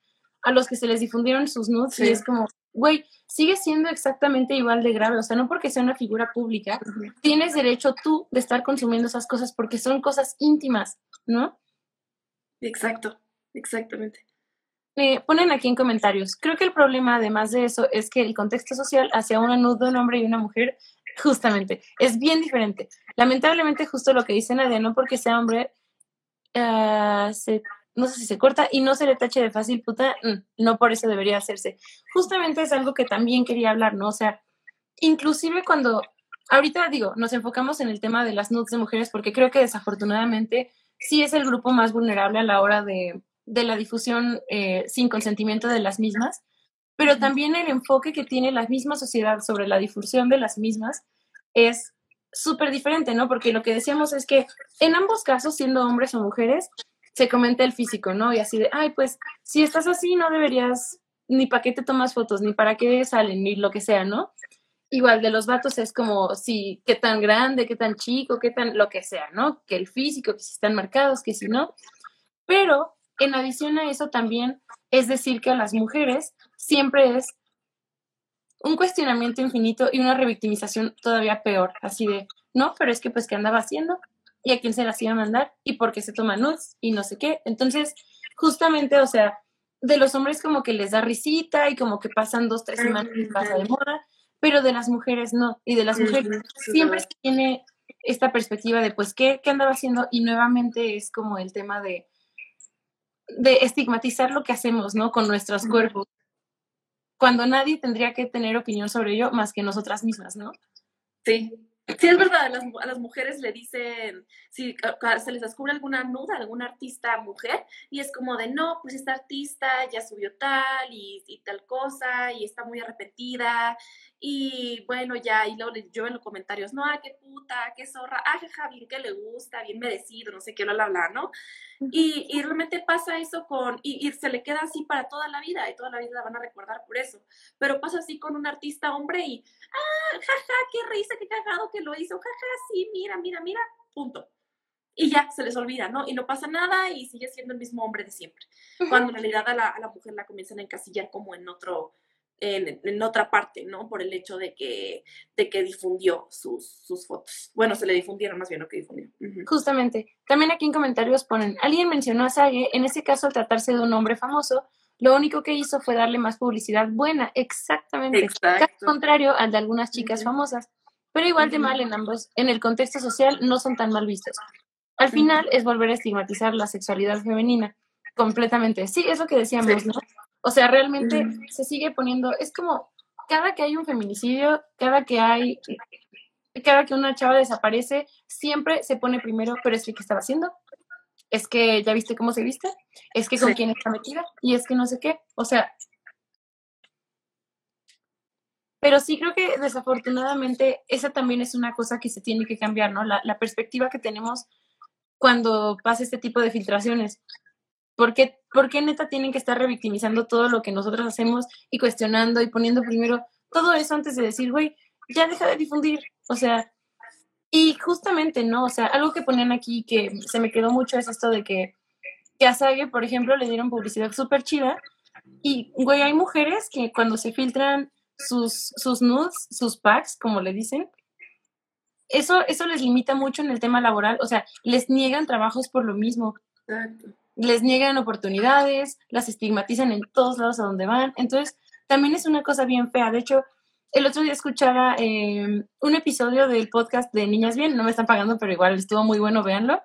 a los que se les difundieron sus nudes y es como, güey, sigue siendo exactamente igual de grave. O sea, no porque sea una figura pública, tienes derecho tú de estar consumiendo esas cosas porque son cosas íntimas, ¿no? Exacto, exactamente ponen aquí en comentarios, creo que el problema además de eso es que el contexto social hacia una nud de un hombre y una mujer, justamente, es bien diferente. Lamentablemente justo lo que dice Nadia, no porque sea hombre, uh, se, no sé si se corta y no se le tache de fácil puta, mm, no por eso debería hacerse. Justamente es algo que también quería hablar, ¿no? O sea, inclusive cuando, ahorita digo, nos enfocamos en el tema de las nudes de mujeres porque creo que desafortunadamente sí es el grupo más vulnerable a la hora de de la difusión eh, sin consentimiento de las mismas, pero también el enfoque que tiene la misma sociedad sobre la difusión de las mismas es súper diferente, ¿no? Porque lo que decíamos es que en ambos casos, siendo hombres o mujeres, se comenta el físico, ¿no? Y así de, ay, pues si estás así, no deberías ni para qué te tomas fotos, ni para qué salen, ni lo que sea, ¿no? Igual de los vatos es como, si, qué tan grande, qué tan chico, qué tan, lo que sea, ¿no? Que el físico, que si están marcados, que si no. Pero en adición a eso también es decir que a las mujeres siempre es un cuestionamiento infinito y una revictimización todavía peor, así de, no, pero es que pues qué andaba haciendo y a quién se las iba a mandar y por qué se toma nudes y no sé qué. Entonces, justamente, o sea, de los hombres como que les da risita y como que pasan dos, tres semanas y pasa de moda, pero de las mujeres no. Y de las mujeres siempre se tiene esta perspectiva de pues qué, qué andaba haciendo y nuevamente es como el tema de de estigmatizar lo que hacemos, ¿no? Con nuestros cuerpos, cuando nadie tendría que tener opinión sobre ello más que nosotras mismas, ¿no? Sí, Sí, es verdad, a las, a las, mujeres le dicen, si se les descubre alguna nuda, alguna artista mujer, y es como de, no, pues esta artista ya subió tal y tal cosa, y está muy arrepentida, y bueno, ya, y luego yo en los comentarios, no, ah, qué puta, qué zorra, ah, jaja, bien que le gusta, bien merecido, no sé qué, bla, bla, bla, ¿no? Y, y realmente pasa eso con, y, y, se le queda así para toda la vida, y toda la vida la van a recordar por eso, pero pasa así con un artista hombre y, ah, jaja, qué risa, qué cagado que lo hizo, jaja, sí, mira, mira, mira, punto. Y ya, se les olvida, ¿no? Y no pasa nada y sigue siendo el mismo hombre de siempre. Cuando en realidad a la, a la mujer la comienzan a encasillar como en otro, en, en, otra parte, ¿no? Por el hecho de que, de que difundió sus, sus fotos. Bueno, se le difundieron más bien lo que difundió. Uh -huh. Justamente. También aquí en comentarios ponen, alguien mencionó a Sage, en ese caso al tratarse de un hombre famoso, lo único que hizo fue darle más publicidad buena, exactamente. Exacto. Al contrario al de algunas chicas uh -huh. famosas. Pero igual de mal en ambos, en el contexto social no son tan mal vistos. Al final es volver a estigmatizar la sexualidad femenina, completamente. Sí, es lo que decíamos, sí. ¿no? O sea, realmente se sigue poniendo, es como, cada que hay un feminicidio, cada que hay, cada que una chava desaparece, siempre se pone primero, pero es que ¿qué estaba haciendo? Es que ya viste cómo se viste, es que con quién está metida, y es que no sé qué. O sea, pero sí creo que desafortunadamente esa también es una cosa que se tiene que cambiar, ¿no? La, la perspectiva que tenemos cuando pasa este tipo de filtraciones. ¿Por qué, ¿Por qué neta tienen que estar revictimizando todo lo que nosotros hacemos y cuestionando y poniendo primero todo eso antes de decir, güey, ya deja de difundir? O sea, y justamente, ¿no? O sea, algo que ponían aquí que se me quedó mucho es esto de que, que a Sage, por ejemplo, le dieron publicidad súper chida. Y, güey, hay mujeres que cuando se filtran sus, sus nudes, sus packs, como le dicen, eso, eso les limita mucho en el tema laboral, o sea, les niegan trabajos por lo mismo. Les niegan oportunidades, las estigmatizan en todos lados a donde van. Entonces, también es una cosa bien fea. De hecho, el otro día escuchaba em, un episodio del podcast de Niñas Bien, no me están pagando, pero igual estuvo muy bueno, véanlo,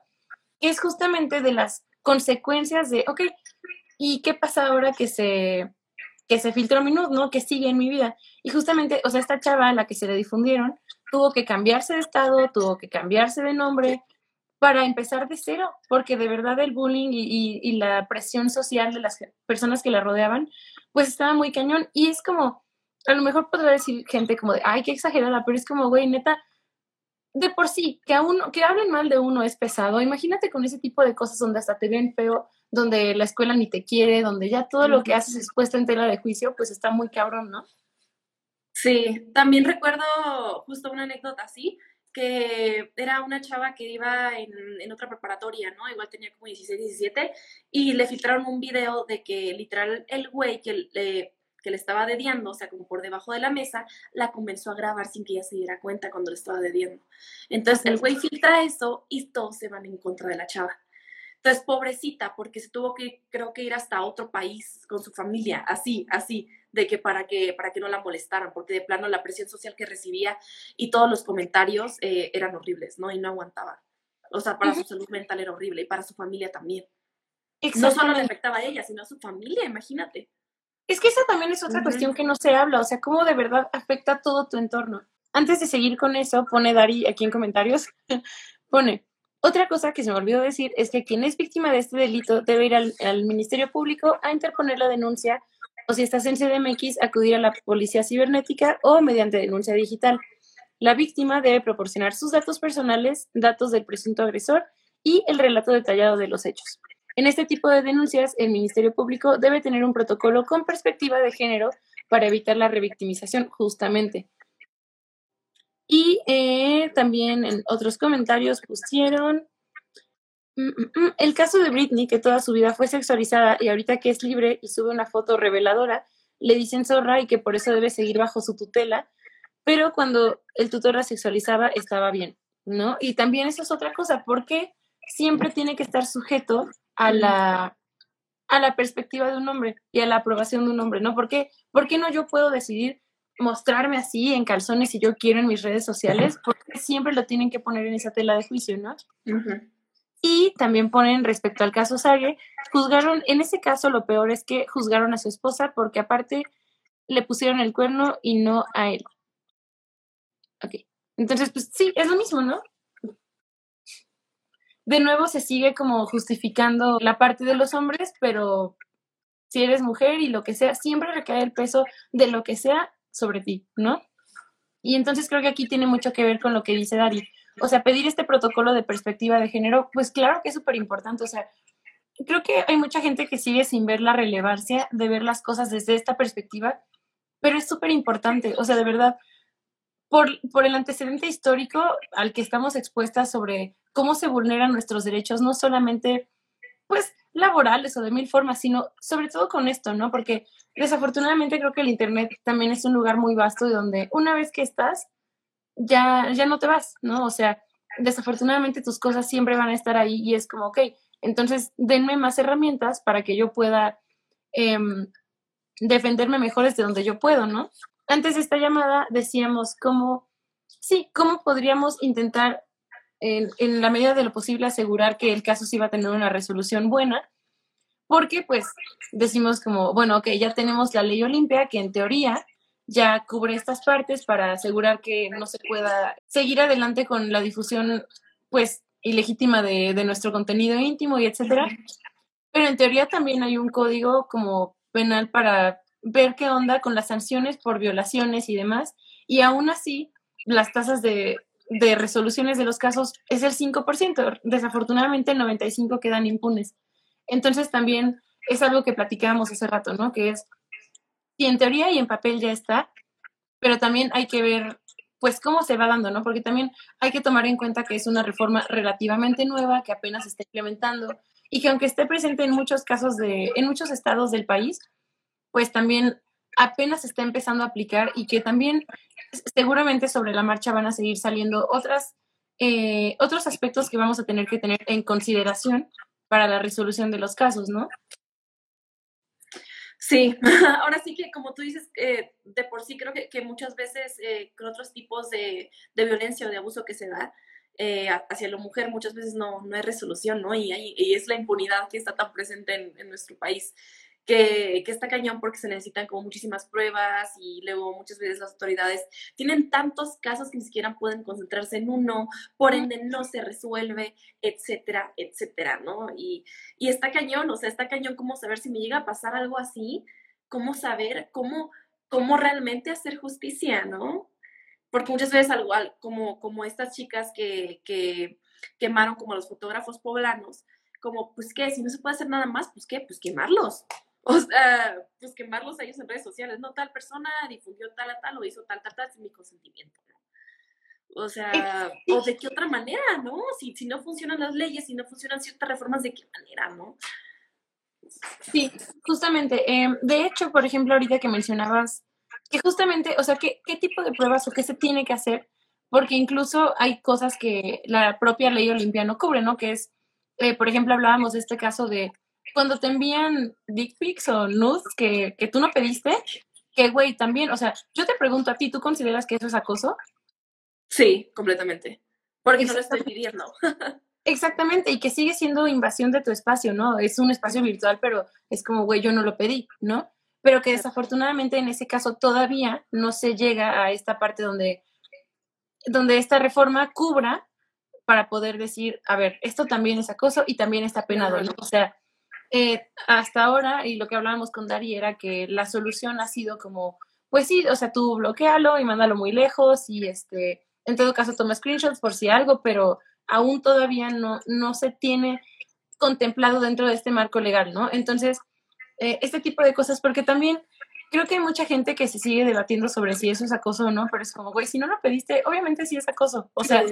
es justamente de las consecuencias de, ok, ¿y qué pasa ahora que se, que se filtró mi nude, ¿no? Que sigue en mi vida. Y justamente, o sea, esta chava a la que se le difundieron tuvo que cambiarse de estado, tuvo que cambiarse de nombre para empezar de cero, porque de verdad el bullying y, y, la presión social de las personas que la rodeaban, pues estaba muy cañón. Y es como, a lo mejor podrá decir gente como de, ay, qué exagerada, pero es como, güey, neta, de por sí, que a uno, que hablen mal de uno es pesado. Imagínate con ese tipo de cosas donde hasta te ven feo, donde la escuela ni te quiere, donde ya todo lo que haces es puesto en tela de juicio, pues está muy cabrón, ¿no? Sí, también recuerdo justo una anécdota así, que era una chava que iba en, otra preparatoria, ¿no? Igual tenía como 16, 17, y le filtraron un video de que literal el güey que le, que le estaba dediando, o sea, como por debajo de la mesa, la comenzó a grabar sin que ella se diera cuenta cuando le estaba dediando. Entonces el güey filtra eso y todos se van en contra de la chava. Entonces, pobrecita, porque se tuvo que, creo que ir hasta otro país con su familia, así, así, de que para que, para que no la molestaran, porque de plano la presión social que recibía y todos los comentarios eh, eran horribles, ¿no? Y no aguantaba. O sea, para su salud mental era horrible y para su familia también. No solo le afectaba a ella, sino a su familia, imagínate. Es que esa también es otra cuestión que no se habla, o sea, cómo de verdad afecta todo tu entorno. Antes de seguir con eso, pone Dari aquí en comentarios, [laughs] pone, otra cosa que se me olvidó decir es que quien es víctima de este delito debe ir al, Ministerio Público a interponer la denuncia o si estás en CDMX, acudir a la policía cibernética o mediante denuncia digital. La víctima debe proporcionar sus datos personales, datos del presunto agresor y el relato detallado de los hechos. En este tipo de denuncias, el Ministerio Público debe tener un protocolo con perspectiva de género para evitar la revictimización, justamente. Y eh, también en otros comentarios pusieron el caso de Britney, que toda su vida fue sexualizada y ahorita que es libre y sube una foto reveladora, le dicen zorra y que por eso debe seguir bajo su tutela, pero cuando el tutor la sexualizaba estaba bien, ¿no? Y también esa es otra cosa, porque siempre tiene que estar sujeto a la, a la perspectiva de un hombre y a la aprobación de un hombre, ¿no? ¿Por qué, ¿Por qué no yo puedo decidir mostrarme así en calzones si yo quiero en mis redes sociales, porque siempre lo tienen que poner en esa tela de juicio, ¿no? Y también ponen respecto al caso Sage, juzgaron, en ese caso lo peor es que juzgaron a su esposa porque aparte le pusieron el cuerno y no a él. Ok, entonces pues sí, es lo mismo, ¿no? De nuevo se sigue como justificando la parte de los hombres, pero si eres mujer y lo que sea, siempre recae el peso de lo que sea sobre ti, ¿no? Y entonces creo que aquí tiene mucho que ver con lo que dice Dari. O sea, pedir este protocolo de perspectiva de género, pues claro que es súper importante. O sea, creo que hay mucha gente que sigue sin ver la relevancia de ver las cosas desde esta perspectiva, pero es súper importante. O sea, de verdad, por, por el antecedente histórico al que estamos expuestas sobre cómo se vulneran nuestros derechos, no solamente, pues, laborales o de mil formas, sino sobre todo con esto, ¿no? Porque desafortunadamente creo que el Internet también es un lugar muy vasto donde una vez que estás, ya, ya no te vas, ¿no? O sea, desafortunadamente tus cosas siempre van a estar ahí y es como, ok, entonces denme más herramientas para que yo pueda em, defenderme mejor desde donde yo puedo, ¿no? Antes de esta llamada decíamos cómo, sí, cómo podríamos intentar en, la medida de lo posible asegurar que el caso sí va a tener una resolución buena, porque pues decimos como, bueno, ok, ya tenemos la ley Olimpia que en teoría ya cubre estas partes para asegurar que no se pueda seguir adelante con la difusión, pues, ilegítima de, de nuestro contenido íntimo y etcétera. Pero en teoría también hay un código como penal para ver qué onda con las sanciones por violaciones y demás. Y aún así, las tasas de, de resoluciones de los casos es el 5%. Desafortunadamente, el 95% quedan impunes. Entonces, también es algo que platicábamos hace rato, ¿no? Que es, si en teoría y en papel ya está, pero también hay que ver, pues, cómo se va dando, ¿no? Porque también hay que tomar en cuenta que es una reforma relativamente nueva, que apenas se está implementando y que aunque esté presente en muchos casos de, en muchos estados del país, pues también apenas está empezando a aplicar y que también seguramente sobre la marcha van a seguir saliendo otras, eh, otros aspectos que vamos a tener que tener en consideración para la resolución de los casos, ¿no? Sí, [laughs] ahora sí que como tú dices, eh, de por sí creo que, muchas veces eh, con otros tipos de, violencia o de abuso que se da hacia la mujer, muchas veces no, no hay resolución, ¿no? Y, y, es la impunidad que está tan presente en, en nuestro país que, está cañón porque se necesitan como muchísimas pruebas y luego muchas veces las autoridades tienen tantos casos que ni siquiera pueden concentrarse en uno, por ende no se resuelve, etcétera, etcétera, ¿no? Y, y está cañón, o sea, está cañón cómo saber si me llega a pasar algo así, cómo saber cómo, cómo realmente hacer justicia, ¿no? Porque muchas veces algo como, como estas chicas que, que quemaron como los fotógrafos poblanos, como, pues qué, si no se puede hacer nada más, pues qué, pues quemarlos. [laughs] O sea, pues quemarlos a ellos en redes sociales, no tal persona difundió tal a tal o hizo tal, tal, tal sin mi consentimiento, ¿no? O sea, o de qué otra manera, ¿no? Si, si no funcionan las leyes, si no funcionan ciertas reformas, ¿de qué manera, no? Sí, justamente. Em, de hecho, por ejemplo, ahorita que mencionabas que justamente, o sea, ¿qué, ¿qué tipo de pruebas o qué se tiene que hacer? Porque incluso hay cosas que la propia ley olimpia no cubre, ¿no? Que es, eh, por ejemplo, hablábamos de este caso de cuando te envían dick pics o nudes que, que tú no pediste, que güey, también, o sea, yo te pregunto a ti, ¿tú consideras que eso es acoso? Sí, completamente. Porque no lo estoy pidiendo. Exactamente, y que sigue siendo invasión de tu espacio, ¿no? Es un espacio virtual, pero es como, güey, yo no lo pedí, ¿no? Pero que desafortunadamente en ese caso todavía no se llega a esta parte donde, donde esta reforma cubra para poder decir, a ver, esto también es acoso y también está penado, ¿no? O sea, eh, hasta ahora, y lo que hablábamos con Dari era que la solución ha sido como, pues sí, o sea, tú bloquealo y mándalo muy lejos y este, en todo caso toma screenshots por si algo, pero aún todavía no, no se tiene contemplado dentro de este marco legal, ¿no? Entonces, eh, este tipo de cosas, porque también creo que hay mucha gente que se sigue debatiendo sobre si eso es acoso o no, pero es como, güey, si no lo pediste, obviamente sí es acoso. O sea,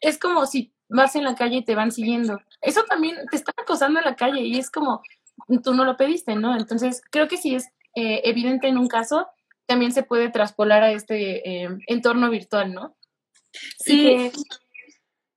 es como si vas en la calle y te van siguiendo. Eso también te están acosando en la calle y es como, tú no lo pediste, ¿no? Entonces, creo que si es eh, evidente en un caso, también se puede traspolar a este eh, entorno virtual, ¿no? Sí.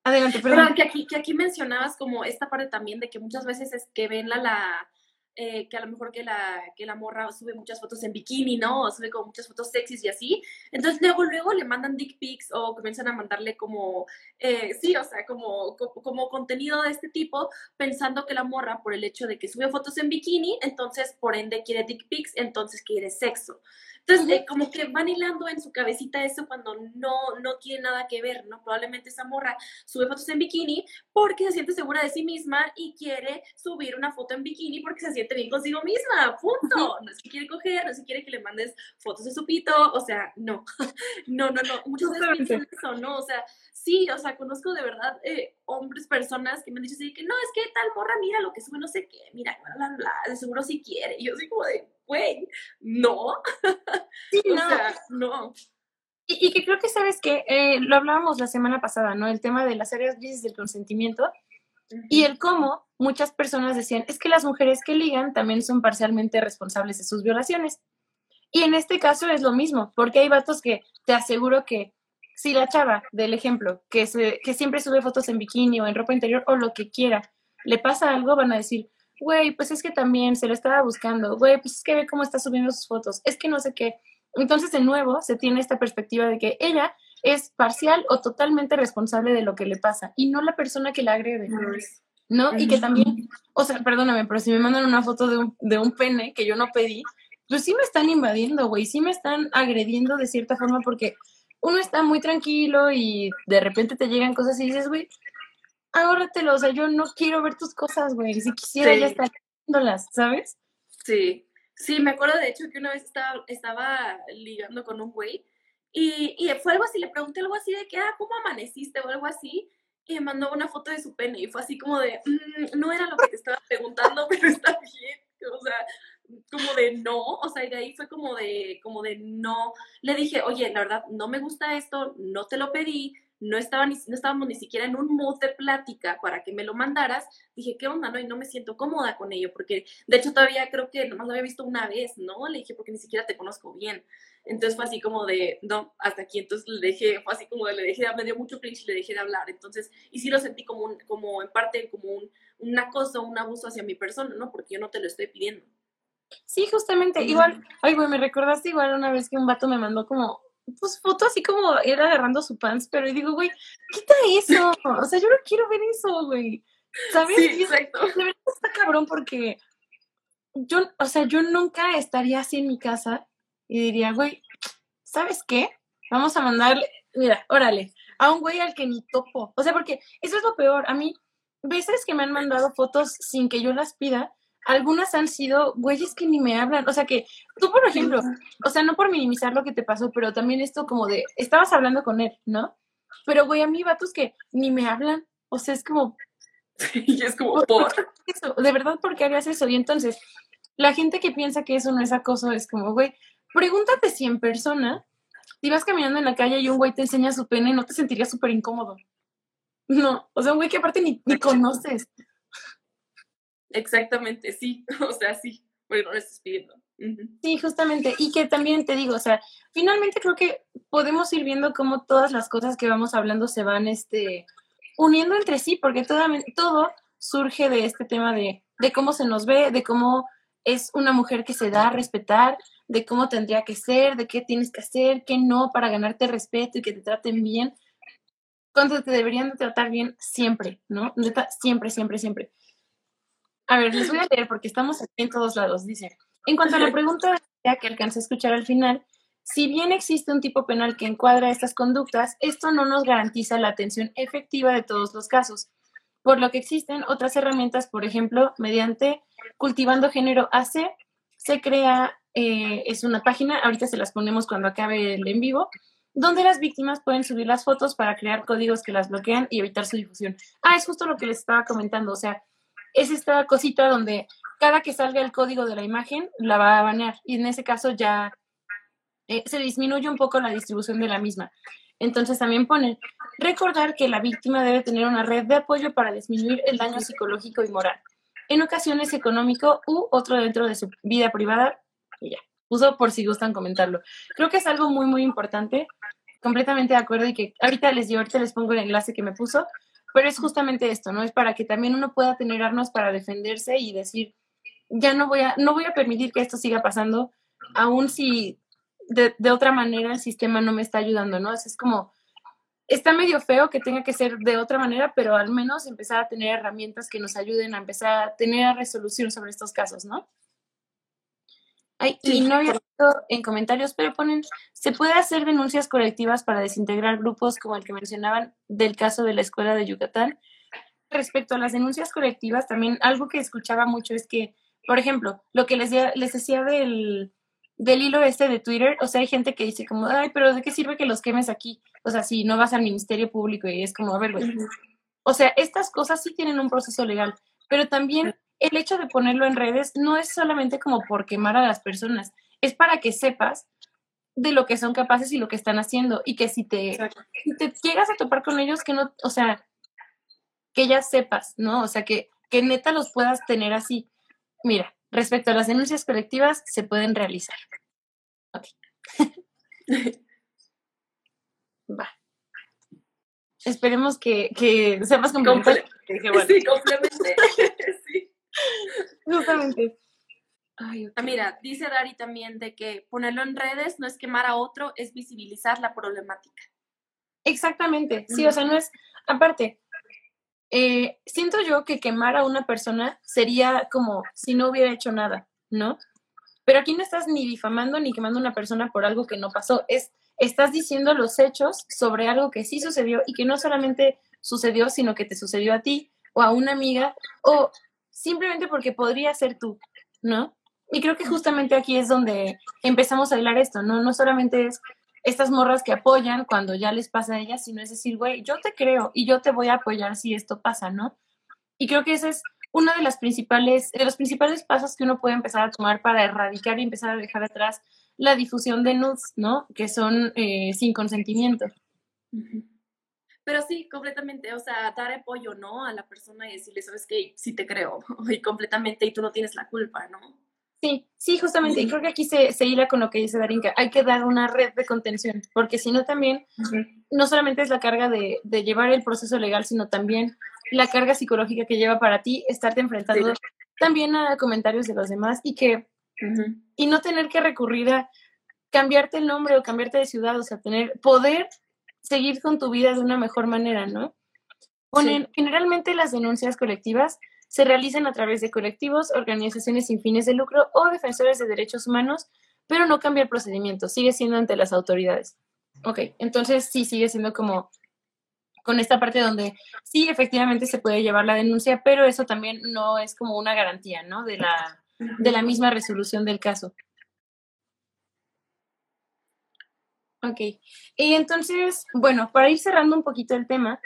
adelante, perdón. que aquí, que aquí mencionabas como esta parte también de que muchas veces es que ven la, la eh, que a lo mejor que la, que la morra sube muchas fotos en bikini, ¿no? O sube como muchas fotos sexys y así. Entonces luego, luego le mandan dick pics o comienzan a mandarle como, eh, sí, o sea, como, como, contenido de este tipo, pensando que la morra, por el hecho de que sube fotos en bikini, entonces por ende quiere dick pics, entonces quiere sexo. Entonces, eh, como que van hilando en su cabecita eso cuando no, no tiene nada que ver, ¿no? Probablemente esa morra sube fotos en bikini porque se siente segura de sí misma y quiere subir una foto en bikini porque se siente bien consigo misma, punto. No es que quiere coger, no es que quiere que le mandes fotos de su pito, o sea, no, [laughs] no, no, no, muchas veces piensan eso, ¿no? O sea, sí, o sea, conozco de verdad eh, hombres, personas que me han dicho así que no, es que tal morra, mira lo que sube, no sé qué, mira, bla, bla, bla, de seguro sí quiere. Y yo soy como de, güey, no. Sí, no. [laughs] O sea, no. Y, que creo que, ¿sabes que eh, lo hablábamos la semana pasada, ¿no? El tema de las áreas grises del consentimiento y el cómo muchas personas decían, es que las mujeres que ligan también son parcialmente responsables de sus violaciones. Y en este caso es lo mismo, porque hay vatos que te aseguro que si la chava del ejemplo, que, se, que siempre sube fotos en bikini o en ropa interior o lo que quiera, le pasa algo, van a decir, güey, pues es que también se lo estaba buscando, güey, pues es que ve cómo está subiendo sus fotos, es que no sé qué. Entonces, de nuevo, se tiene esta perspectiva de que ella es parcial o totalmente responsable de lo que le pasa y no la persona que la agrede. ¿No? Y que también, o sea, perdóname, pero si me mandan una foto de un, de un pene que yo no pedí, pues sí me están invadiendo, güey, sí me están agrediendo de cierta forma porque uno está muy tranquilo y de repente te llegan cosas y dices, güey, ahórratelo, o sea, yo no quiero ver tus cosas, güey, si quisiera ya estar viéndolas, ¿sabes? Sí, sí, me acuerdo de hecho que una vez estaba, estaba ligando con un güey y, y fue algo así, le pregunté algo así de que, ah, ¿cómo amaneciste? o algo así, y me mandó una foto de su pene y fue así como de, mm, no era lo que te estaba preguntando, [laughs] pero está bien, o sea, como de no, o sea, y de ahí fue como de, como de no. Le dije, oye, la verdad, no me gusta esto, no te lo pedí, no, estaba ni, no estábamos ni siquiera en un mood de plática para que me lo mandaras. Dije, ¿qué onda? No, y no me siento cómoda con ello, porque de hecho todavía creo que nomás lo había visto una vez, ¿no? Le dije, porque ni siquiera te conozco bien. Entonces fue así como de, no, hasta aquí. Entonces le dejé, fue así como de, le dejé, me dio mucho cringe y le dejé de hablar. Entonces, y sí lo sentí como, un, como en parte, como un, un acoso, un abuso hacia mi persona, ¿no? Porque yo no te lo estoy pidiendo. Sí, justamente, igual, ay, güey, me recordaste igual una vez que un vato me mandó como, pues, foto así como era agarrando su pants, pero y digo, güey, quita eso, o sea, yo no quiero ver eso, güey, ¿sabes? Sí, exacto. De verdad está cabrón porque yo, o sea, yo nunca estaría así en mi casa y diría, güey, ¿sabes qué? Vamos a mandarle, mira, órale, a un güey al que ni topo, o sea, porque eso es lo peor, a mí, veces que me han mandado fotos sin que yo las pida, algunas han sido güeyes que ni me hablan. O sea que tú, por ejemplo, o sea, no por minimizar lo que te pasó, pero también esto como de, estabas hablando con él, ¿no? Pero güey, a mí vatos que ni me hablan. O sea, es como... [laughs] Y es como, por... Eso? De verdad, ¿por qué harías eso? Y entonces, la gente que piensa que eso no es acoso es como, güey, pregúntate si en persona, si vas caminando en la calle y un güey te enseña su pene, ¿no te sentirías súper incómodo? No, o sea, un güey que aparte ni, ni [laughs] conoces. Exactamente, sí, [laughs] o sea, sí, porque no lo estás pidiendo. Sí, justamente, y que también te digo, o sea, finalmente creo que podemos ir viendo cómo todas las cosas que vamos hablando se van este, uniendo entre sí, porque todo, todo surge de este tema de, de cómo se nos ve, de cómo es una mujer que se da a respetar, de cómo tendría que ser, de qué tienes que hacer, qué no, para ganarte respeto y que te traten bien, cuando te deberían de tratar bien siempre, ¿no? Siempre, siempre, siempre. A ver, les voy a leer porque estamos aquí en todos lados. Dice, en cuanto a la pregunta que alcancé a escuchar al final, si bien existe un tipo penal que encuadra estas conductas, esto no nos garantiza la atención efectiva de todos los casos, por lo que existen otras herramientas, por ejemplo, mediante Cultivando Género AC, se crea, eh, es una página, ahorita se las ponemos cuando acabe el en vivo, donde las víctimas pueden subir las fotos para crear códigos que las bloquean y evitar su difusión. Ah, es justo lo que les estaba comentando, o sea, es esta cosita donde cada que salga el código de la imagen la va a banear y en ese caso ya eh, se disminuye un poco la distribución de la misma. Entonces también ponen recordar que la víctima debe tener una red de apoyo para disminuir el daño psicológico y moral. En ocasiones económico u otro dentro de su vida privada. Y ya, puso por si gustan comentarlo. Creo que es algo muy, muy importante. Completamente de acuerdo y que ahorita les digo, ahorita les pongo el enlace que me puso pero es justamente esto, ¿no? Es para que también uno pueda tener armas para defenderse y decir, ya no voy a, no voy a permitir que esto siga pasando, aun si de, de otra manera el sistema no me está ayudando, ¿no? Es, como, está medio feo que tenga que ser de otra manera, pero al menos empezar a tener herramientas que nos ayuden a empezar a tener resolución sobre estos casos, ¿no? Ay, y no había visto en comentarios, pero ponen, ¿se puede hacer denuncias colectivas para desintegrar grupos como el que mencionaban del caso de la escuela de Yucatán? Respecto a las denuncias colectivas, también algo que escuchaba mucho es que, por ejemplo, lo que les, les decía del, del hilo este de Twitter, o sea, hay gente que dice como, ay, pero ¿de qué sirve que los quemes aquí? O sea, si no vas al Ministerio Público y es como, a ver, güey. O sea, estas cosas sí tienen un proceso legal, pero también el hecho de ponerlo en redes no es solamente como por quemar a las personas, es para que sepas de lo que son capaces y lo que están haciendo y que si te, te llegas a topar con ellos, que no, o sea, que ya sepas, ¿no? O sea, que, que neta los puedas tener así. Mira, respecto a las denuncias colectivas, se pueden realizar. Ok. [laughs] Va. Esperemos que, que sepas complementar. Sí, complemente. [laughs] [laughs] [laughs] Justamente. Ah, mira, dice Dari también de que ponerlo en redes no es quemar a otro, es visibilizar la problemática. Exactamente, sí, o sea, no es, aparte, eh, siento yo que quemar a una persona sería como si no hubiera hecho nada, ¿no? Pero aquí no estás ni difamando ni quemando a una persona por algo que no pasó, es estás diciendo los hechos sobre algo que sí sucedió y que no solamente sucedió, sino que te sucedió a ti o a una amiga o simplemente porque podría ser tú, ¿no? Y creo que justamente aquí es donde empezamos a hablar esto, ¿no? No solamente es estas morras que apoyan cuando ya les pasa a ellas, sino es decir, güey, yo te creo y yo te voy a apoyar si esto pasa, ¿no? Y creo que ese es uno de las principales, de los principales pasos que uno puede empezar a tomar para erradicar y empezar a dejar atrás la difusión de nudes, ¿no? Que son eh, sin consentimiento. Pero sí, completamente, o sea, dar apoyo, ¿no? A la persona y decirle, sabes qué, sí te creo, [laughs] y completamente, y tú no tienes la culpa, ¿no? Sí, sí, justamente. Y creo que aquí se, se hila con lo que dice Darinka. Hay que dar una red de contención, porque si no también, no solamente es la carga de, de, llevar el proceso legal, sino también la carga psicológica que lleva para ti estarte enfrentando también a comentarios de los demás y que, y no tener que recurrir a cambiarte el nombre o cambiarte de ciudad, o sea, tener, poder seguir con tu vida de una mejor manera, ¿no? Ponen, generalmente las denuncias colectivas se realizan a través de colectivos, organizaciones sin fines de lucro o defensores de derechos humanos, pero no cambia el procedimiento, sigue siendo ante las autoridades. Ok, entonces sí sigue siendo como con esta parte donde sí, efectivamente se puede llevar la denuncia, pero eso también no es como una garantía, ¿no? De la, de la misma resolución del caso. Ok, y entonces, bueno, para ir cerrando un poquito el tema,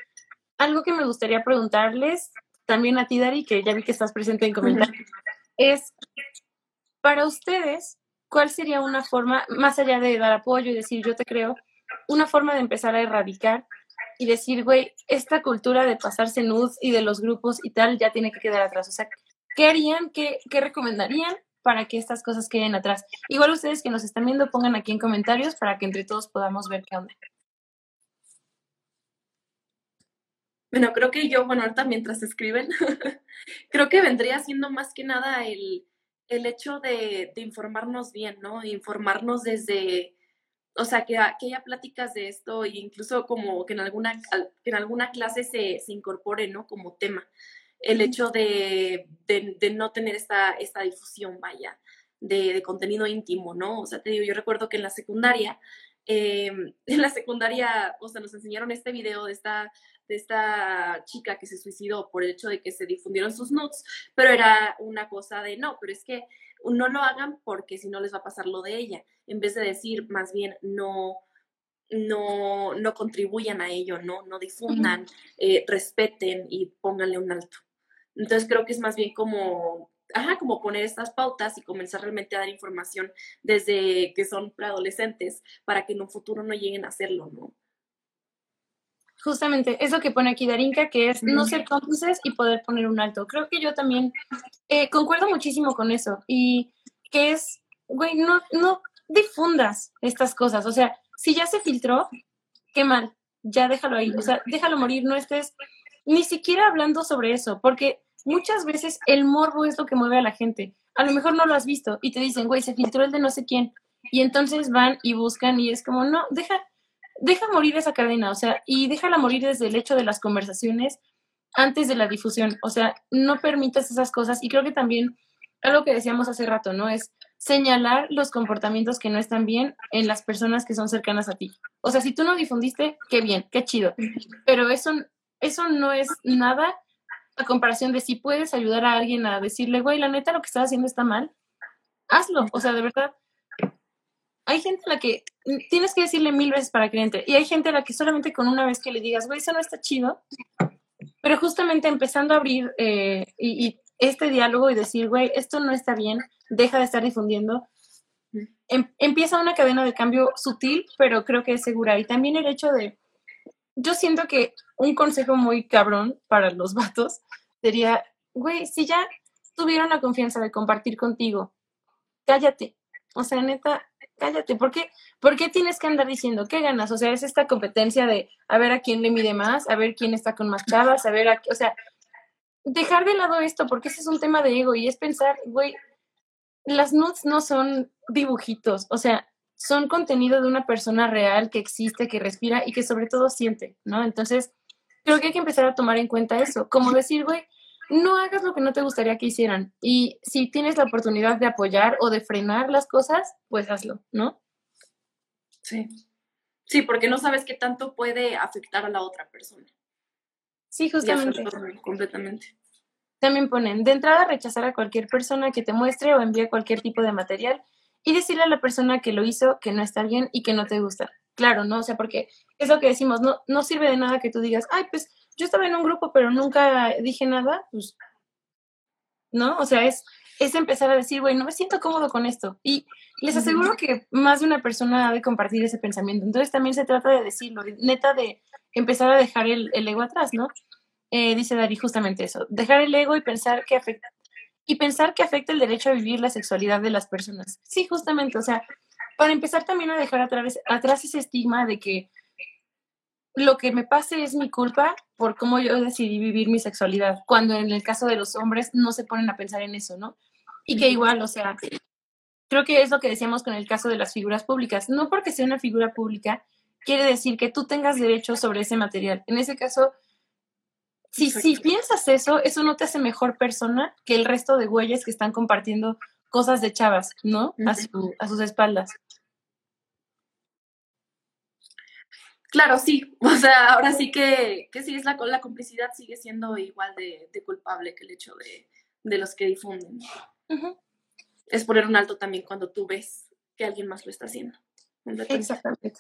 algo que me gustaría preguntarles también a ti, Dari, que ya vi que estás presente en comentarios, es, para ustedes, ¿cuál sería una forma, más allá de dar apoyo y decir yo te creo, una forma de empezar a erradicar y decir, güey, esta cultura de pasarse nudes y de los grupos y tal ya tiene que quedar atrás? O sea, ¿qué harían, qué, qué recomendarían para que estas cosas queden atrás? Igual ustedes que nos están viendo, pongan aquí en comentarios para que entre todos podamos ver qué onda. Bueno, creo que yo, bueno, ahorita mientras escriben, [laughs] creo que vendría siendo más que nada el, el hecho de, de, informarnos bien, ¿no? Informarnos desde, o sea, que, que haya pláticas de esto e incluso como que en alguna, que en alguna clase se, se incorpore, ¿no? Como tema. El hecho de, de, de no tener esta, esta difusión, vaya, de, de, contenido íntimo, ¿no? O sea, te digo, yo recuerdo que en la secundaria, eh, [laughs] en la secundaria, o sea, nos enseñaron este video de esta de esta chica que se suicidó por el hecho de que se difundieron sus nudes, pero era una cosa de no, pero es que no lo hagan porque si no les va a pasar lo de ella, en vez de decir más bien no, no, no contribuyan a ello, no, no difundan, eh, respeten y pónganle un alto. Entonces creo que es más bien como, ajá, como poner estas pautas y comenzar realmente a dar información desde que son preadolescentes para que en un futuro no lleguen a hacerlo, ¿no? Justamente, es lo que pone aquí Darinka, que es no ser cómplices y poder poner un alto. Creo que yo también eh, concuerdo muchísimo con eso. Y que es, güey, no, no difundas estas cosas. O sea, si ya se filtró, qué mal, ya déjalo ahí. O sea, déjalo morir, no estés ni siquiera hablando sobre eso, porque muchas veces el morbo es lo que mueve a la gente. A lo mejor no lo has visto y te dicen, güey, se filtró el de no sé quién. Y entonces van y buscan y es como, no, deja, deja morir esa cadena, o sea, y déjala morir desde el hecho de las conversaciones antes de la difusión, o sea, no permitas esas cosas y creo que también algo que decíamos hace rato, ¿no? Es señalar los comportamientos que no están bien en las personas que son cercanas a ti. O sea, si tú no difundiste, qué bien, qué chido, pero eso, eso no es nada a comparación de si puedes ayudar a alguien a decirle, güey, la neta lo que estás haciendo está mal, hazlo, o sea, de verdad, hay gente a la que tienes que decirle mil veces para que entre. Y hay gente a la que solamente con una vez que le digas, güey, eso no está chido. Pero justamente empezando a abrir eh, y, este diálogo y decir, güey, esto no está bien, deja de estar difundiendo, em, empieza una cadena de cambio sutil, pero creo que es segura. Y también el hecho de, yo siento que un consejo muy cabrón para los [laughs] vatos sería, güey, si ya tuvieron la confianza de compartir contigo, cállate. O sea, neta, cállate, ¿por qué, ¿por qué tienes que andar diciendo qué ganas? O sea, es esta competencia de a ver a quién le mide más, a ver quién está con más chavas, a ver a, o sea, dejar de lado esto, porque ese es un tema de ego y es pensar, güey, las nudes no son dibujitos, o sea, son contenido de una persona real que existe, que respira y que sobre todo siente, ¿no? Entonces, creo que hay que empezar a tomar en cuenta eso, como decir, güey, no hagas lo que no te gustaría que hicieran. Y si tienes la oportunidad de apoyar o de frenar las cosas, pues hazlo, ¿no? Sí. Sí, porque no sabes qué tanto puede afectar a la otra persona. Sí, justamente. completamente. También ponen, de entrada, rechazar a cualquier persona que te muestre o envíe cualquier tipo de material y decirle a la persona que lo hizo que no está bien y que no te gusta. Claro, ¿no? O sea, porque es lo que decimos, no, no sirve de nada que tú digas, ay, pues yo estaba en un grupo pero nunca dije nada, pues, ¿no? O sea, es, es empezar a decir, güey, no me siento cómodo con esto. Y les aseguro que más de una persona ha de compartir ese pensamiento. Entonces también se trata de decirlo, neta de empezar a dejar el, ego atrás, ¿no? Eh, dice Dari justamente eso, dejar el ego y pensar que afecta y pensar que afecta el derecho a vivir la sexualidad de las personas. Sí, justamente, o sea, para empezar también a dejar atrás, atrás ese estigma de que lo que me pase es mi culpa por cómo yo decidí vivir mi sexualidad, cuando en el caso de los hombres no se ponen a pensar en eso, ¿no? Y que igual, o sea, creo que es lo que decíamos con el caso de las figuras públicas. No porque sea una figura pública quiere decir que tú tengas derecho sobre ese material. En ese caso, si, si piensas eso, eso no te hace mejor persona que el resto de güeyes que están compartiendo cosas de chavas, ¿no? A, a sus espaldas. Claro, sí. [laughs] O sea, ahora sí que, que sí es la, la complicidad sigue siendo igual de, culpable que el hecho de, de los que difunden. Es poner un alto también cuando tú ves que alguien más lo está haciendo. Exactamente.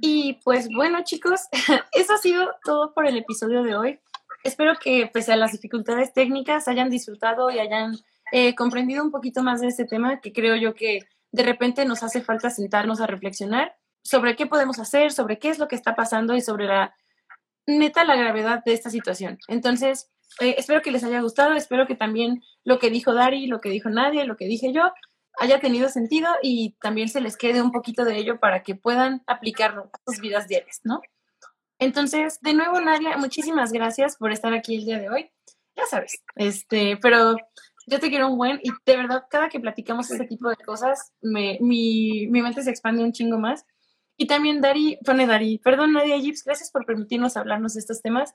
Y pues bueno, chicos, [laughs] eso ha sido todo por el episodio de hoy. Espero que pese a las dificultades técnicas hayan disfrutado y hayan eh, comprendido un poquito más de este tema que creo yo que de repente nos hace falta sentarnos a reflexionar sobre qué podemos hacer, sobre qué es lo que está pasando y sobre la neta la gravedad de esta situación. Entonces, eh, espero que les haya gustado, espero que también lo que dijo Dari, lo que dijo Nadie, lo que dije yo, haya tenido sentido y también se les quede un poquito de ello para que puedan aplicarlo a sus vidas diarias, ¿no? Entonces, de nuevo, Nadia, muchísimas gracias por estar aquí el día de hoy. Ya sabes, este, pero yo te quiero un buen y de verdad, cada que platicamos este tipo de cosas, me, mi, mi mente se expande un chingo más. Y también Dari, pone Dari, perdón Nadia Gibbs, gracias por permitirnos hablarnos de estos temas.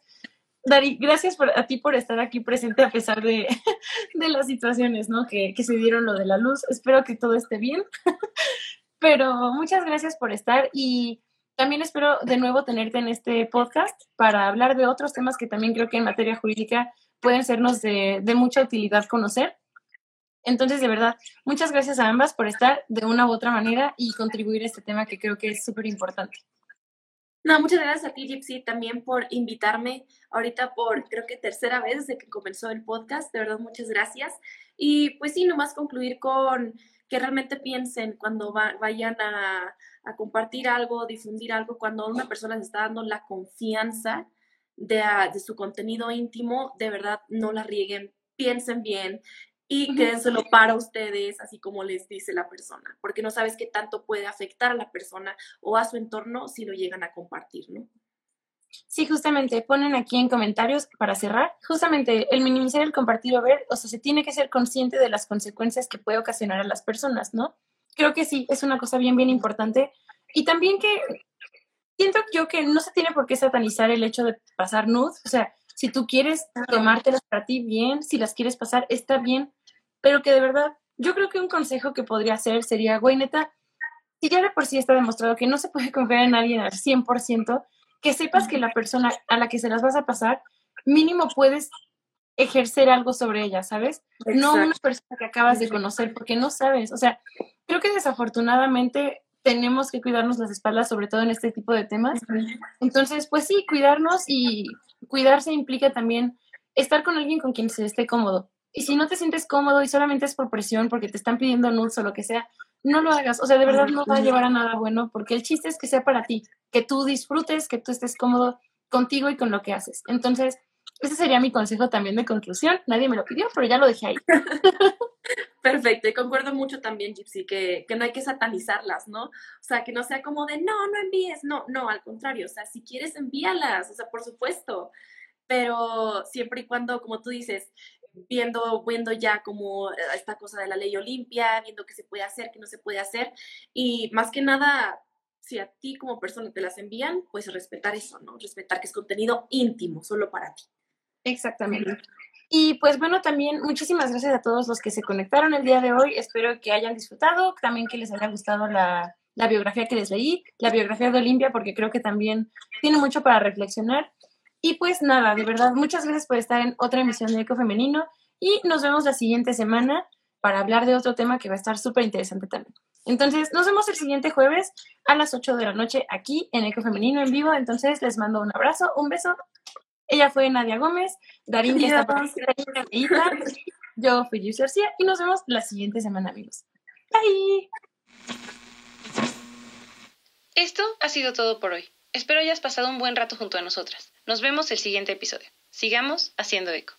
Dari, gracias por, a ti por estar aquí presente a pesar de, [laughs] de las situaciones ¿no? que, que, se dieron lo de la luz. Espero que todo esté bien. [laughs] Pero muchas gracias por estar y también espero de nuevo tenerte en este podcast para hablar de otros temas que también creo que en materia jurídica pueden sernos de, mucha utilidad conocer. Entonces, de verdad, muchas gracias a ambas por estar de una u otra manera y contribuir a este tema que creo que es súper importante. No, muchas gracias a ti, Gypsy, también por invitarme ahorita por creo que tercera vez desde que comenzó el podcast. De verdad, muchas gracias. Y pues sí, nomás concluir con que realmente piensen cuando vayan a, a, compartir algo, difundir algo, cuando una persona se está dando la confianza de, de su contenido íntimo, de verdad no la rieguen, piensen bien, y quédenselo para ustedes, así como les dice la persona, porque no sabes qué tanto puede afectar a la persona o a su entorno si lo llegan a compartir, ¿no? Sí, justamente, ponen aquí en comentarios para cerrar, justamente el minimizar el compartir o ver, o sea, se tiene que ser consciente de las consecuencias que puede ocasionar a las personas, ¿no? Creo que sí, es una cosa bien, bien importante. Y también que siento yo que no se tiene por qué satanizar el hecho de pasar nudes, o sea, si tú quieres tomártelas para ti bien, si las quieres pasar, está bien, pero que de verdad, yo creo que un consejo que podría hacer sería, güey, neta, si ya de por sí está demostrado que no se puede confiar en alguien al 100%, que sepas que la persona a la que se las vas a pasar, mínimo puedes ejercer algo sobre ella, ¿sabes? No una persona que acabas de conocer, porque no sabes. O sea, creo que desafortunadamente tenemos que cuidarnos las espaldas, sobre todo en este tipo de temas. Entonces, pues sí, cuidarnos y cuidarse implica también estar con alguien con quien se esté cómodo. Y si no te sientes cómodo y solamente es por presión, porque te están pidiendo nudes o lo que sea, no lo hagas. O sea, de verdad no va a llevar a nada bueno, porque el chiste es que sea para ti, que tú disfrutes, que tú estés cómodo contigo y con lo que haces. Entonces, ese sería mi consejo también de conclusión. Nadie me lo pidió, pero ya lo dejé ahí. [laughs] Perfecto, y concuerdo mucho también, Gypsy, que, que, no hay que satanizarlas, ¿no? O sea, que no sea como de, no, no envíes, no, no, al contrario, o sea, si quieres envíalas, o sea, por supuesto, pero siempre y cuando, como tú dices, viendo, viendo ya como eh, esta cosa de la ley Olimpia, viendo qué se puede hacer, qué no se puede hacer, y más que nada, si a ti como persona te las envían, pues respetar eso, ¿no? Respetar que es contenido íntimo, solo para ti. Exactamente. Y pues bueno, también muchísimas gracias a todos los que se conectaron el día de hoy. Espero que hayan disfrutado, también que les haya gustado la, la biografía que les leí, la biografía de Olimpia, porque creo que también tiene mucho para reflexionar. Y pues nada, de verdad, muchas gracias por estar en otra emisión de Eco Femenino y nos vemos la siguiente semana para hablar de otro tema que va a estar súper interesante también. Entonces, nos vemos el siguiente jueves a las 8 de la noche aquí en Eco Femenino en vivo. Entonces, les mando un abrazo, un beso. Ella fue Nadia Gómez, Darín, que está por yo fui Luis García y nos vemos la siguiente semana, amigos. Bye. Esto ha sido todo por hoy. Espero hayas pasado un buen rato junto a nosotras. Nos vemos el siguiente episodio. Sigamos haciendo eco.